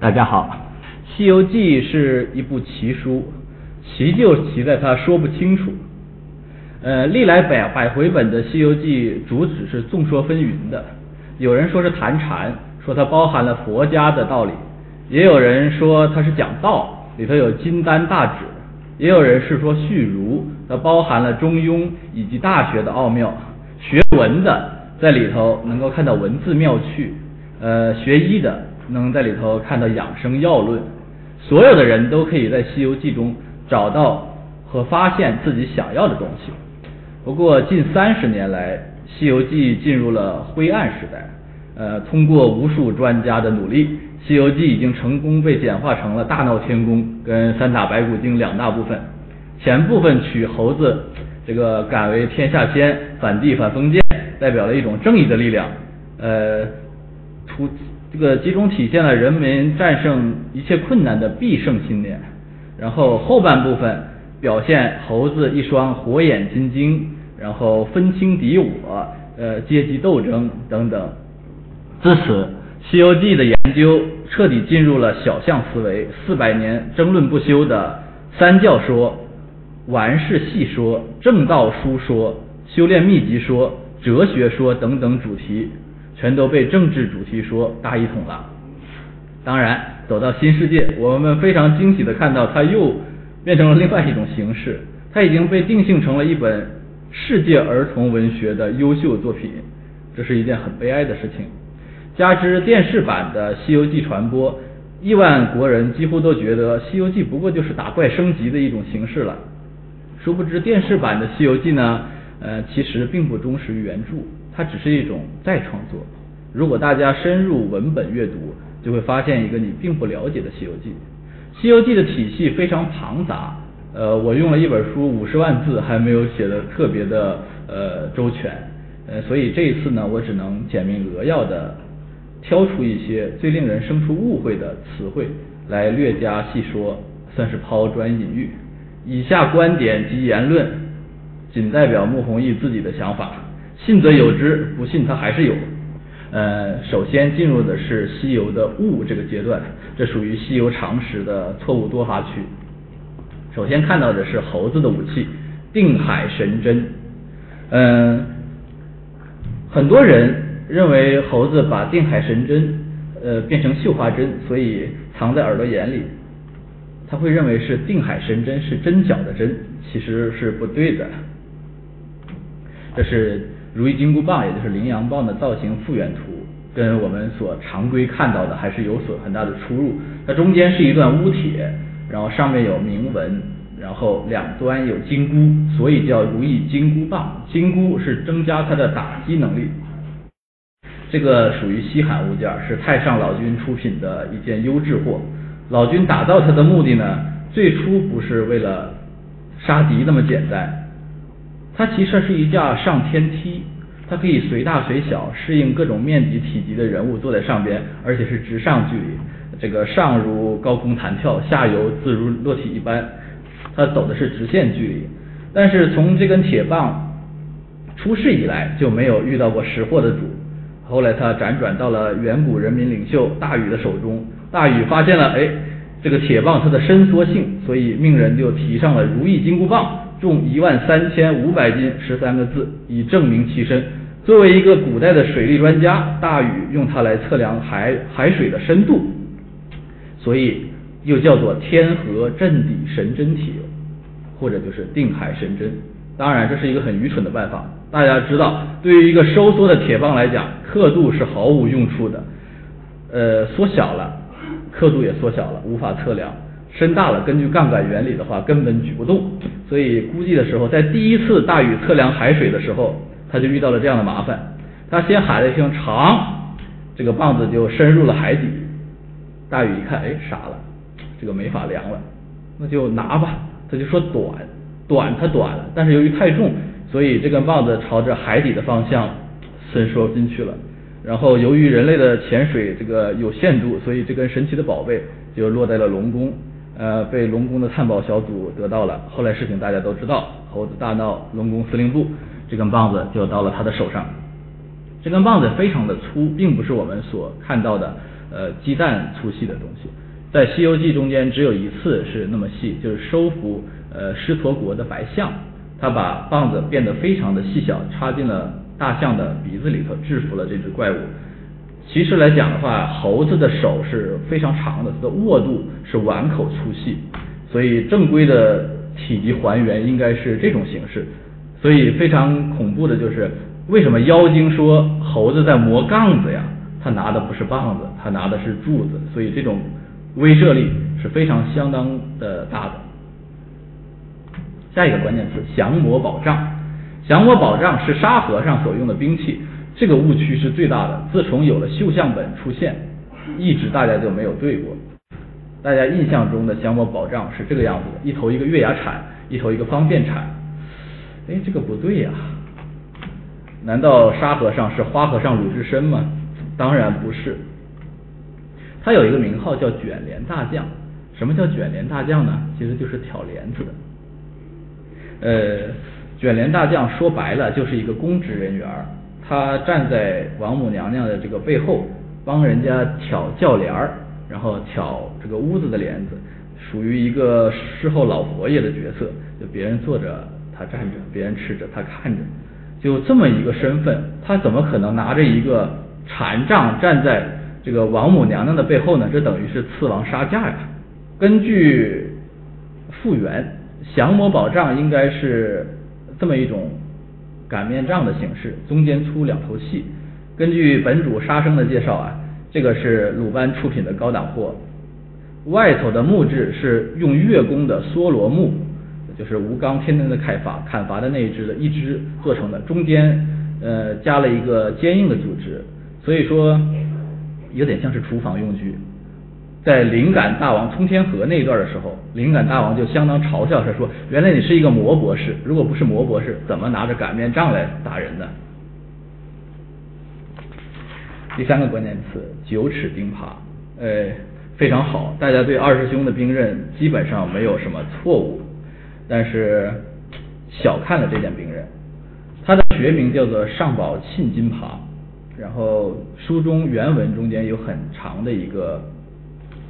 大家好，《西游记》是一部奇书，奇就奇在它说不清楚。呃，历来百百回本的《西游记》主旨是众说纷纭的，有人说是谈禅，说它包含了佛家的道理；也有人说它是讲道，里头有金丹大指；也有人是说续儒，它包含了中庸以及大学的奥妙。学文的在里头能够看到文字妙趣，呃，学医的能在里头看到养生要论。所有的人都可以在《西游记》中找到和发现自己想要的东西。不过近三十年来，《西游记》进入了灰暗时代。呃，通过无数专家的努力，《西游记》已经成功被简化成了大闹天宫跟三打白骨精两大部分。前部分取猴子。这个敢为天下先，反帝反封建，代表了一种正义的力量，呃，突这个集中体现了人民战胜一切困难的必胜信念。然后后半部分表现猴子一双火眼金睛，然后分清敌我，呃，阶级斗争等等。自此，《西游记》的研究彻底进入了小象思维，四百年争论不休的三教说。完事细说、正道书说、修炼秘籍说、哲学说等等主题，全都被政治主题说大一统了。当然，走到新世界，我们非常惊喜地看到，它又变成了另外一种形式。它已经被定性成了一本世界儿童文学的优秀作品，这是一件很悲哀的事情。加之电视版的《西游记》传播，亿万国人几乎都觉得《西游记》不过就是打怪升级的一种形式了。殊不知，电视版的《西游记》呢，呃，其实并不忠实于原著，它只是一种再创作。如果大家深入文本阅读，就会发现一个你并不了解的《西游记》。《西游记》的体系非常庞杂，呃，我用了一本书五十万字，还没有写的特别的呃周全，呃，所以这一次呢，我只能简明扼要的挑出一些最令人生出误会的词汇来略加细说，算是抛砖引玉。以下观点及言论，仅代表穆弘毅自己的想法，信则有之，不信他还是有。呃，首先进入的是西游的悟这个阶段，这属于西游常识的错误多发区。首先看到的是猴子的武器定海神针，嗯，很多人认为猴子把定海神针呃变成绣花针，所以藏在耳朵眼里。他会认为是定海神针是针脚的针，其实是不对的。这是如意金箍棒，也就是羚羊棒的造型复原图，跟我们所常规看到的还是有所很大的出入。它中间是一段乌铁，然后上面有铭文，然后两端有金箍，所以叫如意金箍棒。金箍是增加它的打击能力。这个属于稀罕物件，是太上老君出品的一件优质货。老君打造它的目的呢，最初不是为了杀敌那么简单，它其实是一架上天梯，它可以随大随小，适应各种面积体积的人物坐在上边，而且是直上距离，这个上如高空弹跳，下游自如落体一般，它走的是直线距离。但是从这根铁棒出世以来，就没有遇到过识货的主。后来它辗转到了远古人民领袖大禹的手中。大禹发现了，哎，这个铁棒它的伸缩性，所以命人就提上了如意金箍棒，重一万三千五百斤，十三个字，以证明其身。作为一个古代的水利专家，大禹用它来测量海海水的深度，所以又叫做天河镇底神针铁，或者就是定海神针。当然，这是一个很愚蠢的办法。大家知道，对于一个收缩的铁棒来讲，刻度是毫无用处的，呃，缩小了。刻度也缩小了，无法测量；伸大了，根据杠杆原理的话，根本举不动。所以估计的时候，在第一次大禹测量海水的时候，他就遇到了这样的麻烦。他先喊了一声长，这个棒子就深入了海底。大禹一看，哎，傻了，这个没法量了，那就拿吧。他就说短，短它短了，但是由于太重，所以这根棒子朝着海底的方向伸缩进去了。然后由于人类的潜水这个有限度，所以这根神奇的宝贝就落在了龙宫，呃，被龙宫的探宝小组得到了。后来事情大家都知道，猴子大闹龙宫司令部，这根棒子就到了他的手上。这根棒子非常的粗，并不是我们所看到的，呃鸡蛋粗细的东西。在《西游记》中间只有一次是那么细，就是收服呃狮驼国的白象，他把棒子变得非常的细小，插进了大象的鼻子里头，制服了这只怪物。其实来讲的话，猴子的手是非常长的，它的握度是碗口粗细，所以正规的体积还原应该是这种形式。所以非常恐怖的就是，为什么妖精说猴子在磨杠子呀？他拿的不是棒子，他拿的是柱子，所以这种威慑力是非常相当的大的。下一个关键词：降魔宝杖。降魔宝杖是沙和尚所用的兵器。这个误区是最大的。自从有了绣像本出现，一直大家就没有对过。大家印象中的降魔宝杖是这个样子的：一头一个月牙铲，一头一个方便铲。哎，这个不对呀！难道沙和尚是花和尚鲁智深吗？当然不是。他有一个名号叫卷帘大将。什么叫卷帘大将呢？其实就是挑帘子的。呃，卷帘大将说白了就是一个公职人员。他站在王母娘娘的这个背后，帮人家挑轿帘儿，然后挑这个屋子的帘子，属于一个侍候老佛爷的角色。就别人坐着，他站着；别人吃着，他看着。就这么一个身份，他怎么可能拿着一个禅杖站在这个王母娘娘的背后呢？这等于是刺王杀驾呀！根据复原，降魔宝杖应该是这么一种。擀面杖的形式，中间粗，两头细。根据本主沙生的介绍啊，这个是鲁班出品的高档货。外头的木质是用月宫的梭罗木，就是吴刚天天的砍伐砍伐的那一只的一只做成的，中间呃加了一个坚硬的组织，所以说有点像是厨房用具。在灵感大王通天河那一段的时候，灵感大王就相当嘲笑他说：“原来你是一个魔博士，如果不是魔博士，怎么拿着擀面杖来打人呢？”第三个关键词九齿钉耙，呃，非常好，大家对二师兄的兵刃基本上没有什么错误，但是小看了这件兵刃，它的学名叫做上宝沁金耙，然后书中原文中间有很长的一个。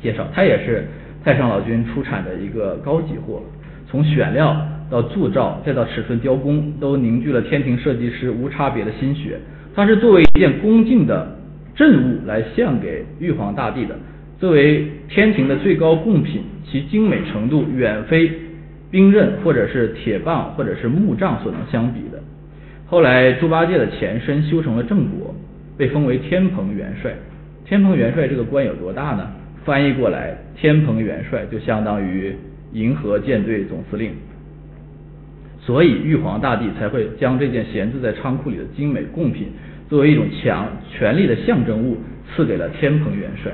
介绍，它也是太上老君出产的一个高级货，从选料到铸造，再到尺寸雕工，都凝聚了天庭设计师无差别的心血。它是作为一件恭敬的镇物来献给玉皇大帝的，作为天庭的最高贡品，其精美程度远非兵刃或者是铁棒或者是木杖所能相比的。后来猪八戒的前身修成了正果，被封为天蓬元帅。天蓬元帅这个官有多大呢？翻译过来，天蓬元帅就相当于银河舰队总司令，所以玉皇大帝才会将这件闲置在仓库里的精美贡品，作为一种强权力的象征物，赐给了天蓬元帅。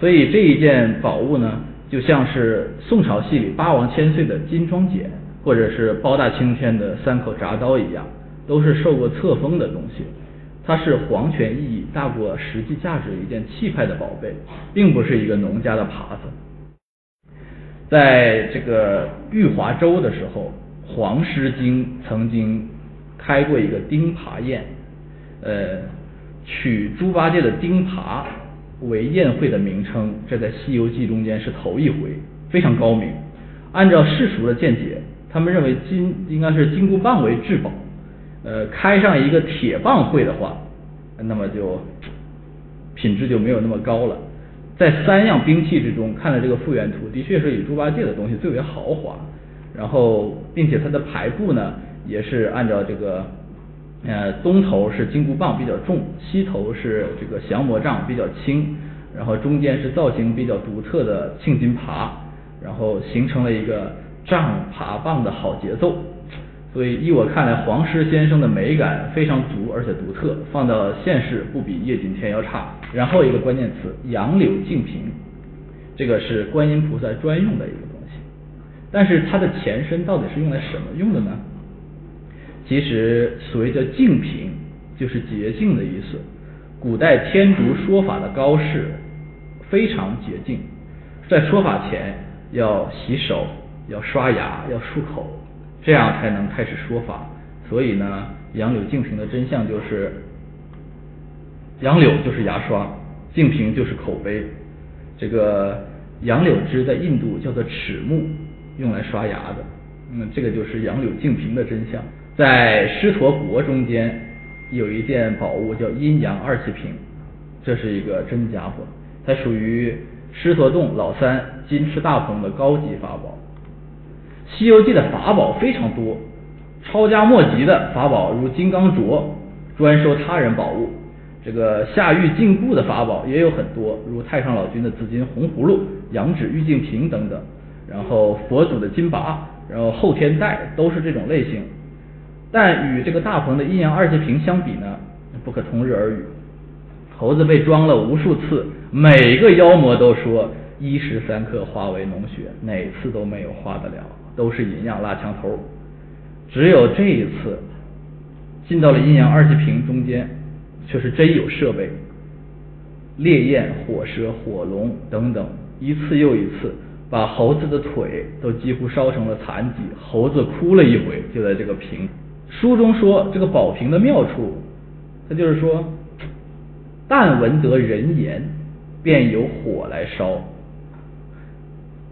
所以这一件宝物呢，就像是宋朝戏里八王千岁的金装锏，或者是包大青天的三口铡刀一样，都是受过册封的东西。它是皇权意义大过实际价值的一件气派的宝贝，并不是一个农家的耙子。在这个玉华州的时候，黄狮精曾经开过一个钉耙宴，呃，取猪八戒的钉耙为宴会的名称，这在《西游记》中间是头一回，非常高明。按照世俗的见解，他们认为金应该是金箍棒为至宝。呃，开上一个铁棒会的话，那么就品质就没有那么高了。在三样兵器之中，看了这个复原图，的确是以猪八戒的东西最为豪华。然后，并且它的排布呢，也是按照这个，呃，东头是金箍棒比较重，西头是这个降魔杖比较轻，然后中间是造型比较独特的庆金耙，然后形成了一个杖耙棒的好节奏。所以，依我看来，黄师先生的美感非常足，而且独特，放到现世不比叶锦添要差。然后一个关键词，杨柳净瓶，这个是观音菩萨专用的一个东西。但是它的前身到底是用来什么用的呢？其实所谓叫净瓶，就是洁净的意思。古代天竺说法的高士非常洁净，在说法前要洗手、要刷牙、要漱口。这样才能开始说法，所以呢，杨柳净瓶的真相就是，杨柳就是牙刷，净瓶就是口碑。这个杨柳枝在印度叫做齿木，用来刷牙的。嗯，这个就是杨柳净瓶的真相。在狮驼国中间有一件宝物叫阴阳二气瓶，这是一个真家伙，它属于狮驼洞老三金翅大鹏的高级法宝。《西游记》的法宝非常多，抄家莫及的法宝如金刚镯，专收他人宝物。这个下狱禁锢的法宝也有很多，如太上老君的紫金红葫芦、羊脂玉净瓶等等。然后佛祖的金拔，然后后天带都是这种类型。但与这个大鹏的阴阳二气瓶相比呢，不可同日而语。猴子被装了无数次，每个妖魔都说一时三刻化为脓血，哪次都没有化得了，都是银样拉墙头。只有这一次进到了阴阳二气瓶中间。却是真有设备，烈焰、火蛇、火龙等等，一次又一次把猴子的腿都几乎烧成了残疾。猴子哭了一回，就在这个瓶。书中说这个宝瓶的妙处，它就是说，但闻得人言，便有火来烧。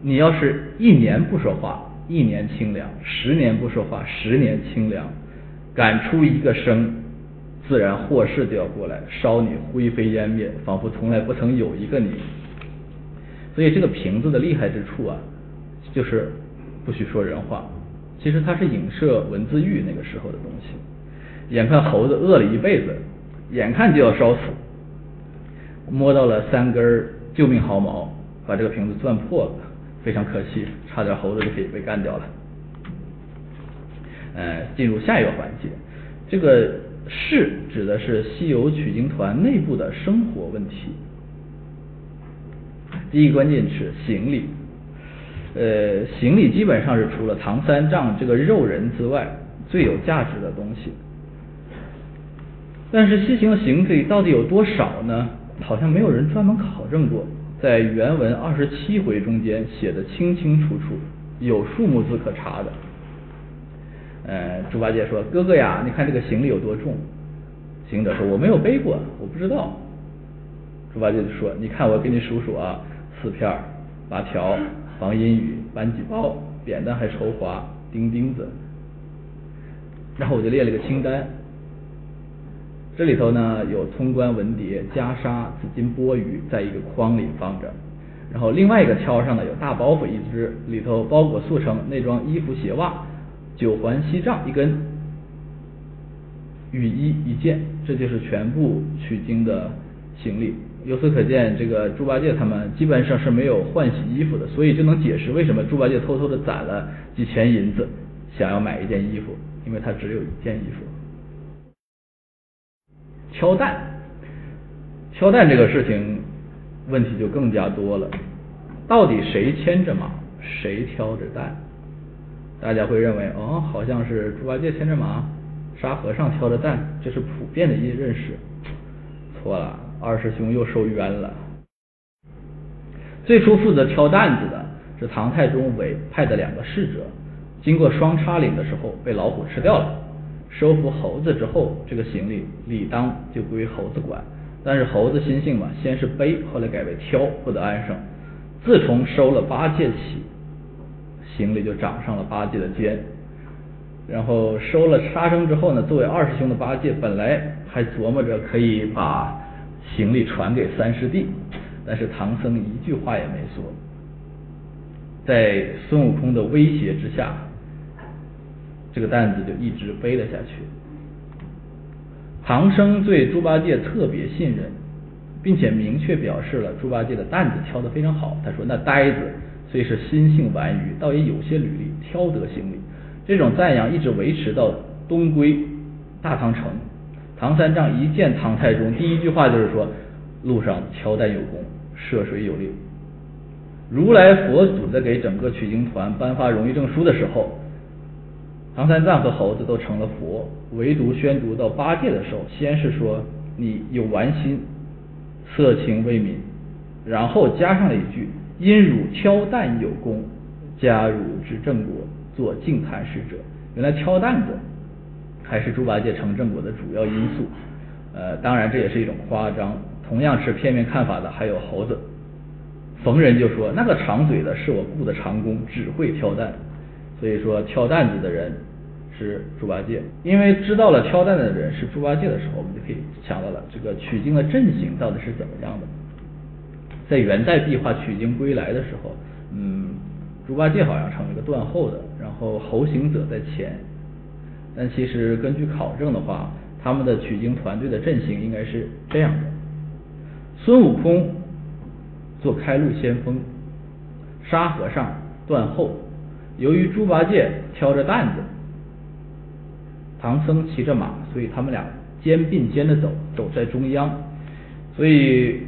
你要是一年不说话，一年清凉；十年不说话，十年清凉。敢出一个声。自然祸事就要过来，烧你灰飞烟灭，仿佛从来不曾有一个你。所以这个瓶子的厉害之处啊，就是不许说人话。其实它是影射文字狱那个时候的东西。眼看猴子饿了一辈子，眼看就要烧死，摸到了三根救命毫毛，把这个瓶子钻破了，非常可惜，差点猴子就可以被干掉了。呃，进入下一个环节，这个。事指的是西游取经团内部的生活问题。第一个关键是行李，呃，行李基本上是除了唐三藏这个肉人之外最有价值的东西。但是西行的行李到底有多少呢？好像没有人专门考证过。在原文二十七回中间写的清清楚楚，有数目字可查的。呃，猪八戒说：“哥哥呀，你看这个行李有多重？”行者说：“我没有背过，我不知道。”猪八戒就说：“你看，我给你数数啊，四片、八条、防阴雨、扳几包、扁担还愁滑、钉钉子。”然后我就列了个清单，这里头呢有通关文牒、袈裟、紫金钵盂，在一个筐里放着。然后另外一个挑上呢有大包袱一只，里头包裹速成内装衣服、鞋袜。九环锡杖一根，雨衣一件，这就是全部取经的行李。由此可见，这个猪八戒他们基本上是没有换洗衣服的，所以就能解释为什么猪八戒偷偷的攒了几钱银子，想要买一件衣服，因为他只有一件衣服。挑担，挑担这个事情问题就更加多了，到底谁牵着马，谁挑着担？大家会认为，哦，好像是猪八戒牵着马，沙和尚挑着担，这是普遍的一认识。错了，二师兄又受冤了。最初负责挑担子的是唐太宗委派的两个侍者，经过双叉岭的时候被老虎吃掉了。收服猴子之后，这个行李理当就归猴子管。但是猴子心性嘛，先是背，后来改为挑，不得安生。自从收了八戒起。行李就长上了八戒的肩，然后收了沙僧之后呢，作为二师兄的八戒本来还琢磨着可以把行李传给三师弟，但是唐僧一句话也没说，在孙悟空的威胁之下，这个担子就一直背了下去。唐僧对猪八戒特别信任，并且明确表示了猪八戒的担子挑得非常好。他说：“那呆子。”虽是心性顽愚，倒也有些履历，挑得行李。这种赞扬一直维持到东归大唐城。唐三藏一见唐太宗，第一句话就是说：“路上挑担有功，涉水有令。”如来佛祖在给整个取经团颁发荣誉证书的时候，唐三藏和猴子都成了佛，唯独宣读到八戒的时候，先是说：“你有玩心，色情未泯。”然后加上了一句。因汝挑担有功，加汝之正果，做净坛使者。原来挑担子还是猪八戒成正果的主要因素。呃，当然这也是一种夸张。同样持片面看法的还有猴子。逢人就说那个长嘴的是我雇的长工，只会挑担。所以说挑担子的人是猪八戒。因为知道了挑担子的人是猪八戒的时候，我们就可以想到了这个取经的阵型到底是怎么样的。在元代壁画取经归来的时候，嗯，猪八戒好像成了一个断后的，然后猴行者在前。但其实根据考证的话，他们的取经团队的阵型应该是这样的：孙悟空做开路先锋，沙和尚断后。由于猪八戒挑着担子，唐僧骑着马，所以他们俩肩并肩的走，走在中央。所以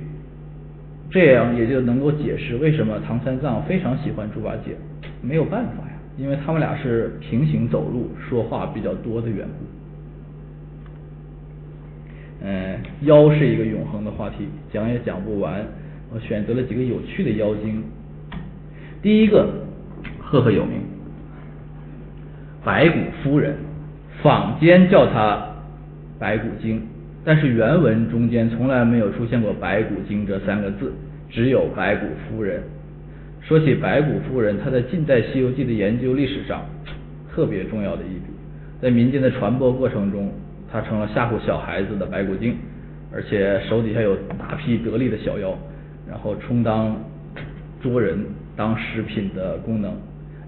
这样也就能够解释为什么唐三藏非常喜欢猪八戒。没有办法呀，因为他们俩是平行走路，说话比较多的缘故。嗯，妖是一个永恒的话题，讲也讲不完。我选择了几个有趣的妖精。第一个，赫赫有名，白骨夫人，坊间叫她白骨精，但是原文中间从来没有出现过白骨精这三个字，只有白骨夫人。说起白骨夫人，她在近代《西游记》的研究历史上特别重要的一笔，在民间的传播过程中。他成了吓唬小孩子的白骨精，而且手底下有大批得力的小妖，然后充当捉人当食品的功能，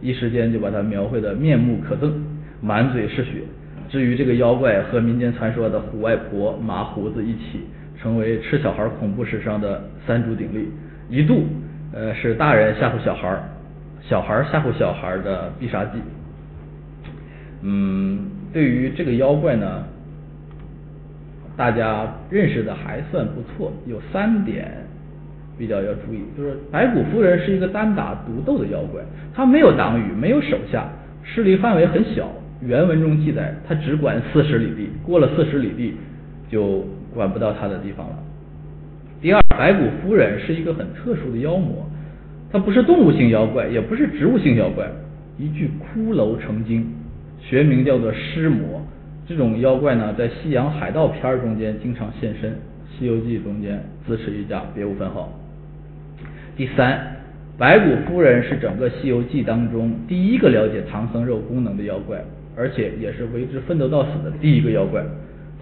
一时间就把他描绘的面目可憎，满嘴是血。至于这个妖怪和民间传说的虎外婆麻胡子一起，成为吃小孩恐怖史上的三足鼎立，一度呃是大人吓唬小孩，小孩吓唬小孩的必杀技。嗯，对于这个妖怪呢？大家认识的还算不错，有三点比较要注意，就是白骨夫人是一个单打独斗的妖怪，她没有党羽，没有手下，势力范围很小。原文中记载，她只管四十里地，过了四十里地就管不到她的地方了。第二，白骨夫人是一个很特殊的妖魔，她不是动物性妖怪，也不是植物性妖怪，一具骷髅成精，学名叫做尸魔。这种妖怪呢，在西洋海盗片中间经常现身，《西游记》中间自持一家，别无分号。第三，白骨夫人是整个《西游记》当中第一个了解唐僧肉功能的妖怪，而且也是为之奋斗到死的第一个妖怪。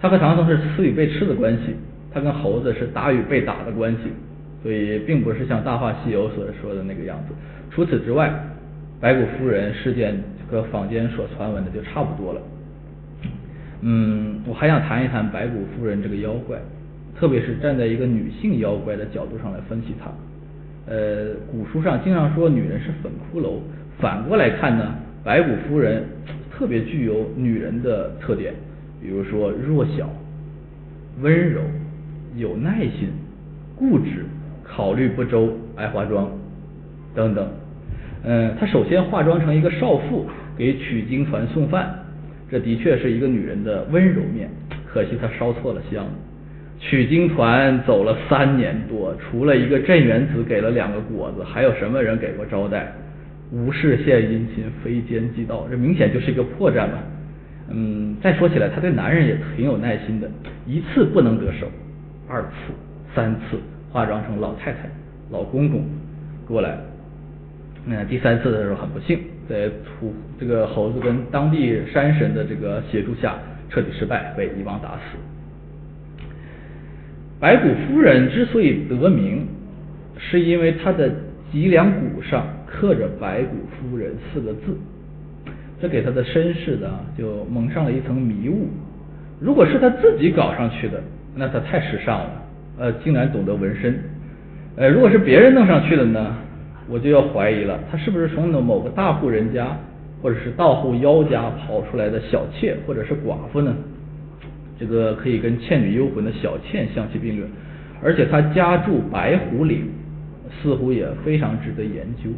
他和唐僧是吃与被吃的关系，他跟猴子是打与被打的关系，所以并不是像《大话西游》所说的那个样子。除此之外，白骨夫人事件和坊间所传闻的就差不多了。嗯，我还想谈一谈白骨夫人这个妖怪，特别是站在一个女性妖怪的角度上来分析她。呃，古书上经常说女人是粉骷髅，反过来看呢，白骨夫人特别具有女人的特点，比如说弱小、温柔、有耐心、固执、考虑不周、爱化妆等等。嗯，她首先化妆成一个少妇，给取经团送饭。这的确是一个女人的温柔面，可惜她烧错了香。取经团走了三年多，除了一个镇元子给了两个果子，还有什么人给过招待？无事献殷勤，非奸即盗，这明显就是一个破绽嘛。嗯，再说起来，他对男人也挺有耐心的，一次不能得手，二次、三次化妆成老太太、老公公过来，那第三次的时候很不幸。在土这个猴子跟当地山神的这个协助下，彻底失败，被一网打死。白骨夫人之所以得名，是因为她的脊梁骨上刻着“白骨夫人”四个字，这给她的身世呢就蒙上了一层迷雾。如果是她自己搞上去的，那她太时尚了，呃，竟然懂得纹身。呃，如果是别人弄上去的呢？我就要怀疑了，他是不是从某个大户人家或者是盗户妖家跑出来的小妾或者是寡妇呢？这个可以跟《倩女幽魂》的小倩相提并论，而且他家住白虎岭，似乎也非常值得研究。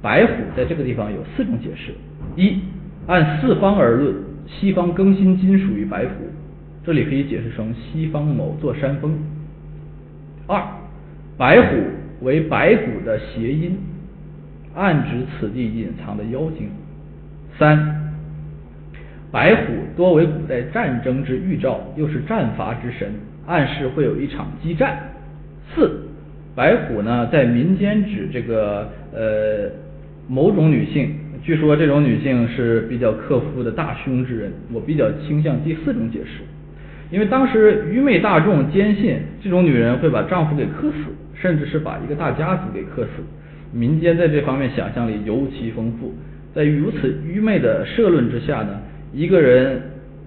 白虎在这个地方有四种解释：一，按四方而论，西方更新金属于白虎，这里可以解释成西方某座山峰；二，白虎。为白骨的谐音，暗指此地隐藏的妖精。三，白虎多为古代战争之预兆，又是战伐之神，暗示会有一场激战。四，白虎呢在民间指这个呃某种女性，据说这种女性是比较克夫的大凶之人，我比较倾向第四种解释，因为当时愚昧大众坚信这种女人会把丈夫给克死，甚至是把一个大家族给克死，民间在这方面想象力尤其丰富，在如此愚昧的社论之下呢，一个人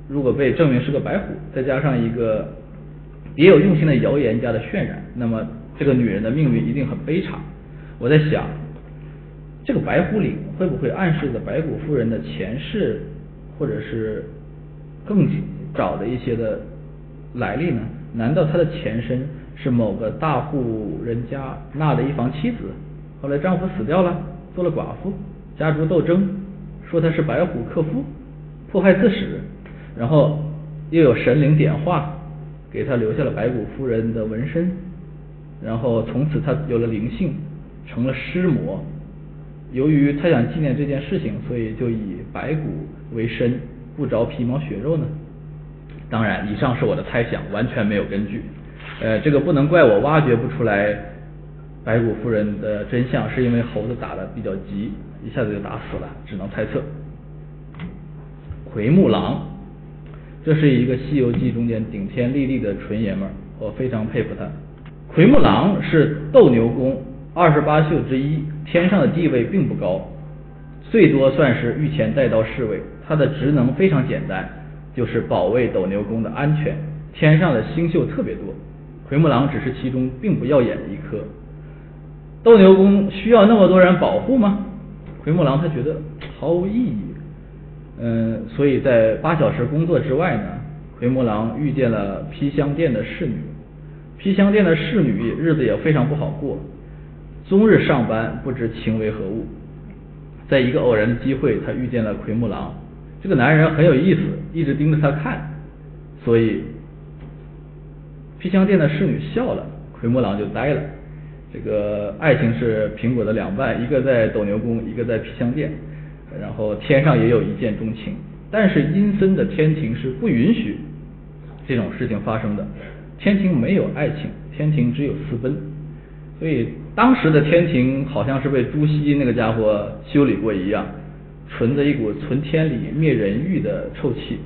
如果被证明是个白虎，再加上一个别有用心的谣言家的渲染，那么这个女人的命运一定很悲惨。我在想，这个白虎岭会不会暗示着白骨夫人的前世，或者是更早的一些的来历呢？难道她的前身是某个大户人家纳的一房妻子，后来丈夫死掉了，做了寡妇，家族斗争，说她是白虎克夫，迫害自始，然后又有神灵点化，给他留下了白骨夫人的纹身，然后从此他有了灵性，成了尸魔。由于他想纪念这件事情，所以就以白骨为身，不着皮毛血肉呢。当然，以上是我的猜想，完全没有根据。呃，这个不能怪我挖掘不出来白骨夫人的真相，是因为猴子打的比较急，一下子就打死了，只能猜测。奎木狼，这是一个《西游记》中间顶天立地的纯爷们儿，我非常佩服他。奎木狼是斗牛宫二十八宿之一，天上的地位并不高，最多算是御前带刀侍卫。他的职能非常简单，就是保卫斗牛宫的安全。天上的星宿特别多，奎木狼只是其中并不耀眼的一颗。斗牛宫需要那么多人保护吗？奎木狼他觉得毫无意义。嗯，所以在八小时工作之外呢，奎木狼遇见了披香殿的侍女。披香殿的侍女日子也非常不好过，终日上班不知情为何物。在一个偶然的机会，他遇见了奎木狼。这个男人很有意思，一直盯着他看，所以披香殿的侍女笑了，奎木狼就呆了。这个爱情是苹果的两半，一个在斗牛宫，一个在披香殿。然后天上也有一见钟情，但是阴森的天庭是不允许这种事情发生的。天庭没有爱情，天庭只有私奔。所以当时的天庭好像是被朱熹那个家伙修理过一样，存着一股存天理灭人欲的臭气。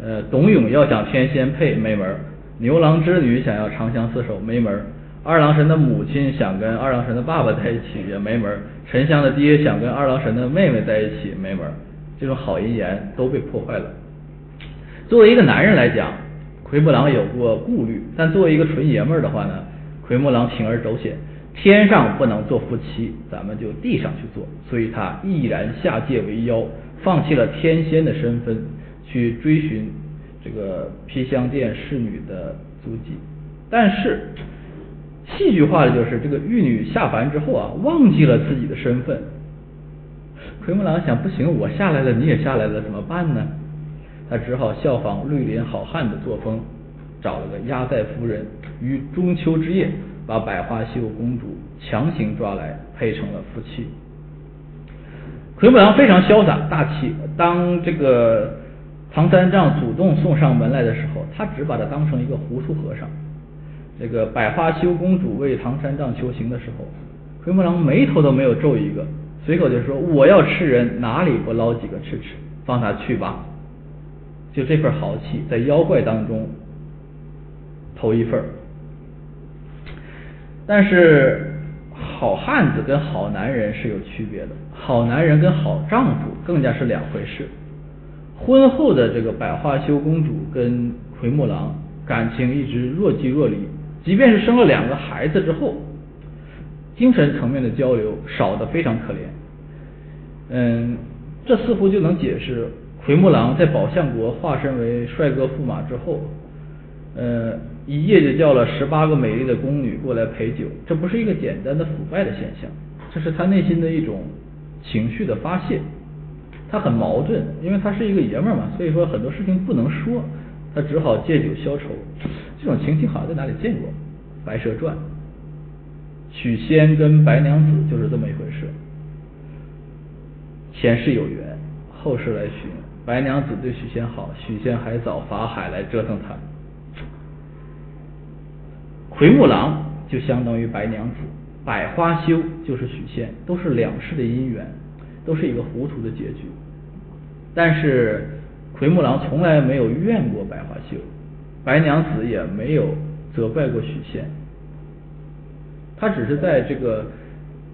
呃，董永要想天仙配没门儿，牛郎织女想要长相厮守没门儿。二郎神的母亲想跟二郎神的爸爸在一起也没门儿，沉香的爹想跟二郎神的妹妹在一起没门儿，这种好姻缘都被破坏了。作为一个男人来讲，奎木狼有过顾虑，但作为一个纯爷们儿的话呢，奎木狼铤而走险，天上不能做夫妻，咱们就地上去做，所以他毅然下界为妖，放弃了天仙的身份，去追寻这个披香殿侍女的足迹，但是。戏剧化的就是这个玉女下凡之后啊，忘记了自己的身份。奎木狼想，不行，我下来了，你也下来了，怎么办呢？他只好效仿绿林好汉的作风，找了个压寨夫人，于中秋之夜把百花羞公主强行抓来，配成了夫妻。奎木狼非常潇洒大气，当这个唐三藏主动送上门来的时候，他只把他当成一个糊涂和尚。这个百花羞公主为唐三藏求情的时候，奎木狼眉头都没有皱一个，随口就说：“我要吃人，哪里不捞几个吃吃？放他去吧。”就这份豪气，在妖怪当中头一份。但是好汉子跟好男人是有区别的，好男人跟好丈夫更加是两回事。婚后的这个百花羞公主跟奎木狼感情一直若即若离。即便是生了两个孩子之后，精神层面的交流少得非常可怜。嗯，这似乎就能解释奎木狼在宝象国化身为帅哥驸马之后，呃，一夜就叫了十八个美丽的宫女过来陪酒。这不是一个简单的腐败的现象，这是他内心的一种情绪的发泄。他很矛盾，因为他是一个爷们儿嘛，所以说很多事情不能说。他只好借酒消愁，这种情形好像在哪里见过，《白蛇传》，许仙跟白娘子就是这么一回事。前世有缘，后世来寻，白娘子对许仙好，许仙还找法海来折腾他。奎木狼就相当于白娘子，百花羞就是许仙，都是两世的姻缘，都是一个糊涂的结局。但是奎木狼从来没有怨过百花羞，白娘子也没有责怪过许仙，他只是在这个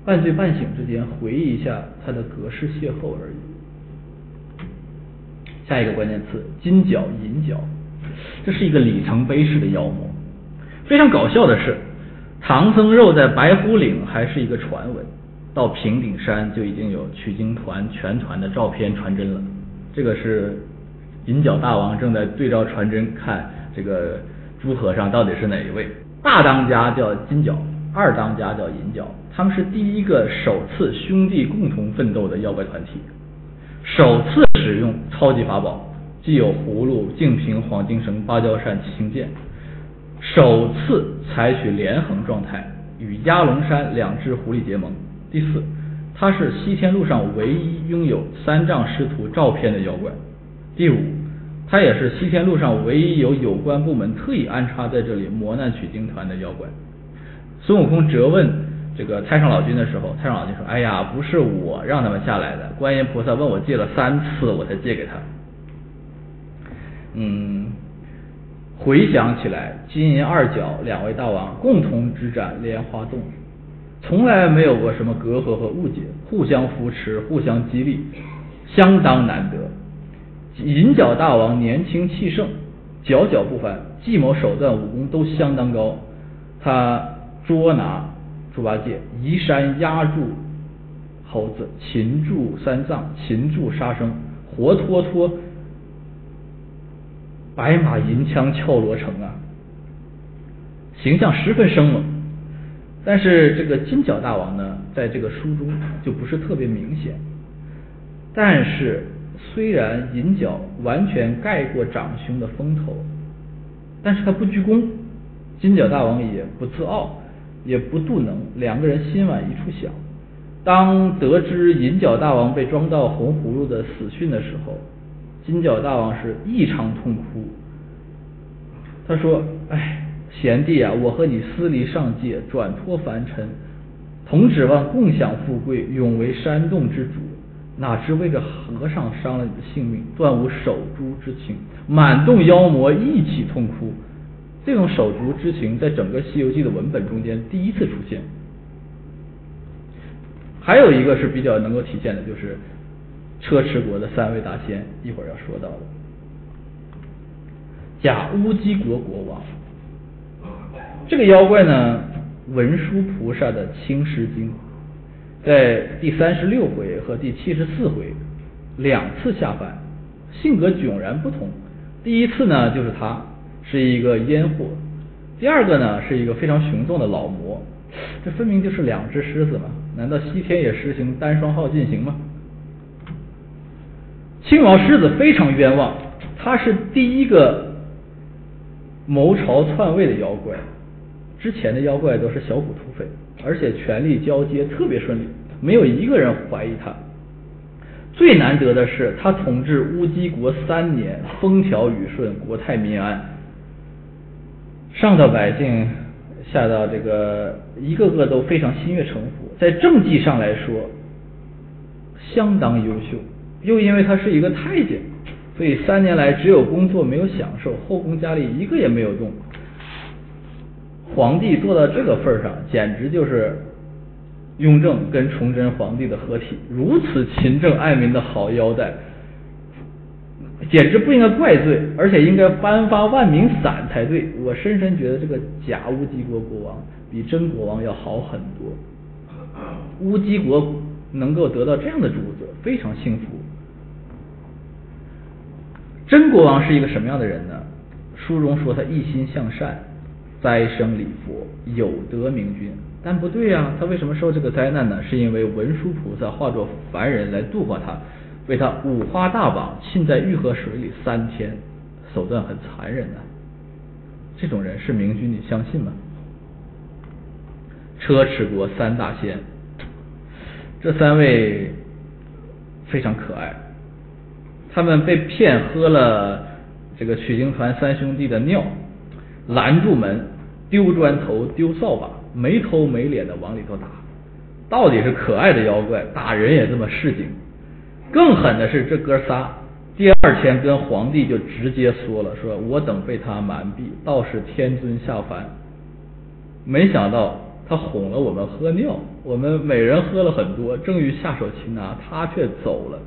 半醉半醒之间回忆一下他的隔世邂逅而已。下一个关键词金角银角，这是一个里程碑式的妖魔。非常搞笑的是，唐僧肉在白虎岭还是一个传闻，到平顶山就已经有取经团全团的照片传真了。这个是银角大王正在对照传真看这个诸和尚到底是哪一位。大当家叫金角，二当家叫银角，他们是第一个首次兄弟共同奋斗的妖怪团体。首次使用超级法宝，既有葫芦、净瓶、黄金绳、芭蕉扇、七星剑。首次采取连横状态，与压龙山两只狐狸结盟。第四，他是西天路上唯一拥有三藏师徒照片的妖怪。第五，他也是西天路上唯一有有关部门特意安插在这里磨难取经团的妖怪。孙悟空责问。这个太上老君的时候，太上老君说：“哎呀，不是我让他们下来的，观音菩萨问我借了三次，我才借给他。”嗯，回想起来，金银二角两位大王共同执斩莲花洞，从来没有过什么隔阂和误解，互相扶持，互相激励，相当难得。银角大王年轻气盛，脚脚不凡，计谋手段、武功都相当高，他捉拿。猪八戒移山压住猴子，擒住三藏，擒住沙僧，活脱脱白马银枪俏罗成啊，形象十分生猛。但是这个金角大王呢，在这个书中就不是特别明显。但是虽然银角完全盖过长兄的风头，但是他不鞠躬，金角大王也不自傲。也不度能，两个人心往一处想。当得知银角大王被装到红葫芦的死讯的时候，金角大王是异常痛哭。他说：“哎，贤弟啊，我和你私离上界，转脱凡尘，同指望共享富贵，永为山洞之主，哪知为这和尚伤了你的性命，断无手足之情，满洞妖魔一起痛哭。”这种手足之情，在整个《西游记》的文本中间第一次出现。还有一个是比较能够体现的，就是车迟国的三位大仙，一会儿要说到的。假乌鸡国国王，这个妖怪呢，文殊菩萨的青狮精，在第三十六回和第七十四回两次下凡，性格迥然不同。第一次呢，就是他。是一个烟火，第二个呢是一个非常雄壮的老魔，这分明就是两只狮子嘛？难道西天也实行单双号进行吗？青毛狮子非常冤枉，他是第一个谋朝篡位的妖怪，之前的妖怪都是小股土匪，而且权力交接特别顺利，没有一个人怀疑他。最难得的是，他统治乌鸡国三年，风调雨顺，国泰民安。上到百姓，下到这个一个个都非常心悦诚服，在政绩上来说相当优秀。又因为他是一个太监，所以三年来只有工作没有享受，后宫佳丽一个也没有动。皇帝做到这个份上，简直就是雍正跟崇祯皇帝的合体，如此勤政爱民的好腰带。简直不应该怪罪，而且应该颁发万民伞才对。我深深觉得这个假乌鸡国国王比真国王要好很多。乌鸡国能够得到这样的主子，非常幸福。真国王是一个什么样的人呢？书中说他一心向善，灾生礼佛，有德明君。但不对呀，他为什么受这个灾难呢？是因为文殊菩萨化作凡人来度化他。被他五花大绑，浸在玉河水里三天，手段很残忍的。这种人是明君，你相信吗？车迟国三大仙，这三位非常可爱。他们被骗喝了这个取经团三兄弟的尿，拦住门，丢砖头，丢扫把，没头没脸的往里头打。到底是可爱的妖怪，打人也这么市井。更狠的是这哥仨，第二天跟皇帝就直接说了，说我等被他瞒蔽，道是天尊下凡。没想到他哄了我们喝尿，我们每人喝了很多，正欲下手擒拿，他却走了。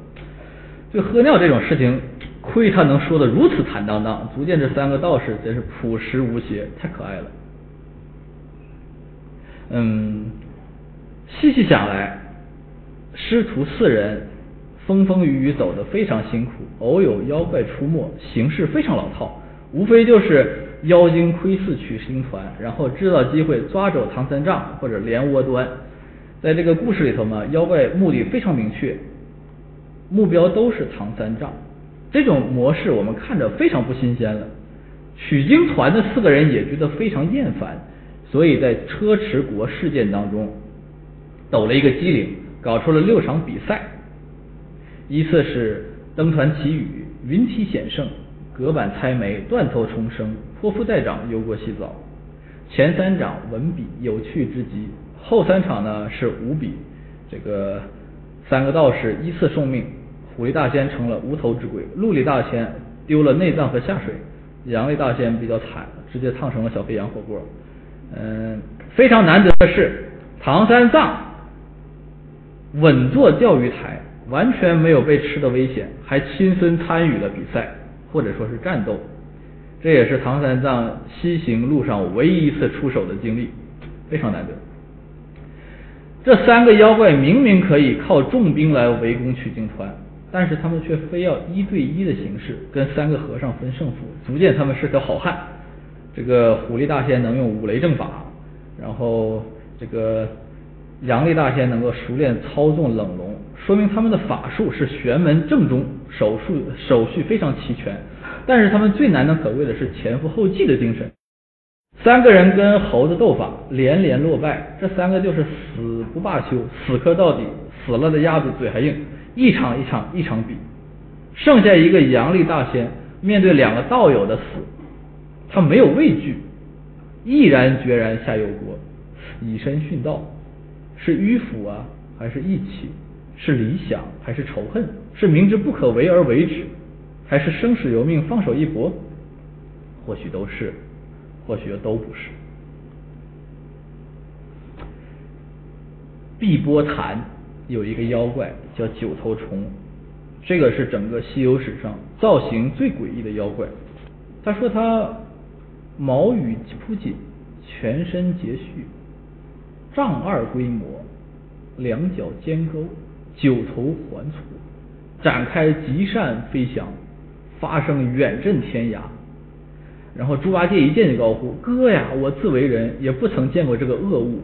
就喝尿这种事情，亏他能说的如此坦荡荡，足见这三个道士真是朴实无邪，太可爱了。嗯。细细想来，师徒四人风风雨雨走得非常辛苦，偶有妖怪出没，形势非常老套，无非就是妖精窥伺取星团，然后制造机会抓走唐三藏或者连窝端。在这个故事里头嘛，妖怪目的非常明确，目标都是唐三藏。这种模式我们看着非常不新鲜了，取经团的四个人也觉得非常厌烦，所以在车迟国事件当中。抖了一个机灵，搞出了六场比赛，依次是登船祈雨、云梯险胜、隔板猜眉、断头重生、泼妇带掌、油锅洗澡。前三场文笔有趣之极，后三场呢是武笔。这个三个道士依次送命，虎力大仙成了无头之鬼，陆力大仙丢了内脏和下水，杨力大仙比较惨，直接烫成了小肥羊火锅。嗯，非常难得的是唐三藏。稳坐钓鱼台，完全没有被吃的危险，还亲身参与了比赛，或者说是战斗。这也是唐三藏西行路上唯一一次出手的经历，非常难得。这三个妖怪明明可以靠重兵来围攻取经团，但是他们却非要一对一的形式跟三个和尚分胜负，足见他们是条好汉。这个虎力大仙能用五雷正法，然后这个。杨力大仙能够熟练操纵冷龙，说明他们的法术是玄门正宗，手术手续非常齐全。但是他们最难能可贵的是前赴后继的精神。三个人跟猴子斗法，连连落败，这三个就是死不罢休，死磕到底，死了的鸭子嘴还硬，一场一场一场比。剩下一个阳历大仙，面对两个道友的死，他没有畏惧，毅然决然下油锅，以身殉道。是迂腐啊，还是义气？是理想还是仇恨？是明知不可为而为之，还是生死由命放手一搏？或许都是，或许都不是。碧波潭有一个妖怪叫九头虫，这个是整个西游史上造型最诡异的妖怪。他说他毛羽铺锦，全身结絮。丈二规模，两脚尖钩，九头环簇，展开极扇飞翔，发声远震天涯。然后猪八戒一见就高呼：“哥呀，我自为人，也不曾见过这个恶物。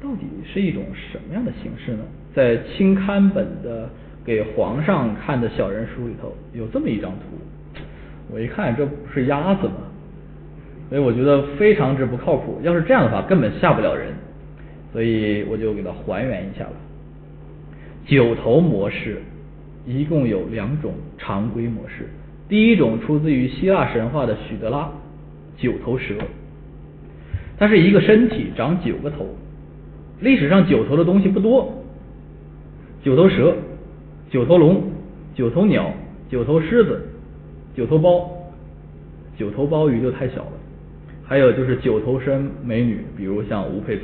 到底是一种什么样的形式呢？”在清刊本的给皇上看的小人书里头，有这么一张图。我一看，这不是鸭子吗？所以我觉得非常之不靠谱。要是这样的话，根本吓不了人。所以我就给它还原一下了。九头模式一共有两种常规模式。第一种出自于希腊神话的许德拉九头蛇，它是一个身体长九个头。历史上九头的东西不多，九头蛇、九头龙、九头鸟、九头狮子、九头包、九头鲍鱼就太小了。还有就是九头身美女，比如像吴佩慈，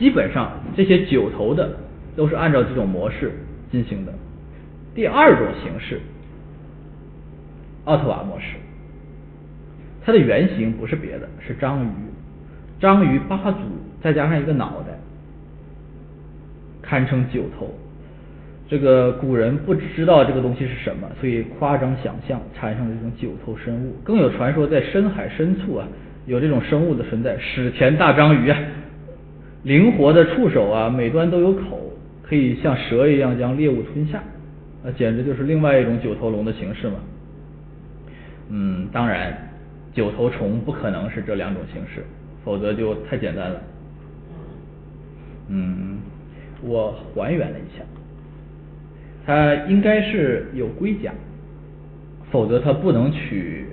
基本上这些九头的都是按照这种模式进行的。第二种形式，奥特瓦模式，它的原型不是别的，是章鱼，章鱼八足再加上一个脑袋，堪称九头。这个古人不知道这个东西是什么，所以夸张想象，产生了一种九头生物。更有传说在深海深处啊。有这种生物的存在，史前大章鱼啊，灵活的触手啊，每端都有口，可以像蛇一样将猎物吞下，那简直就是另外一种九头龙的形式嘛。嗯，当然，九头虫不可能是这两种形式，否则就太简单了。嗯，我还原了一下，它应该是有龟甲，否则它不能取。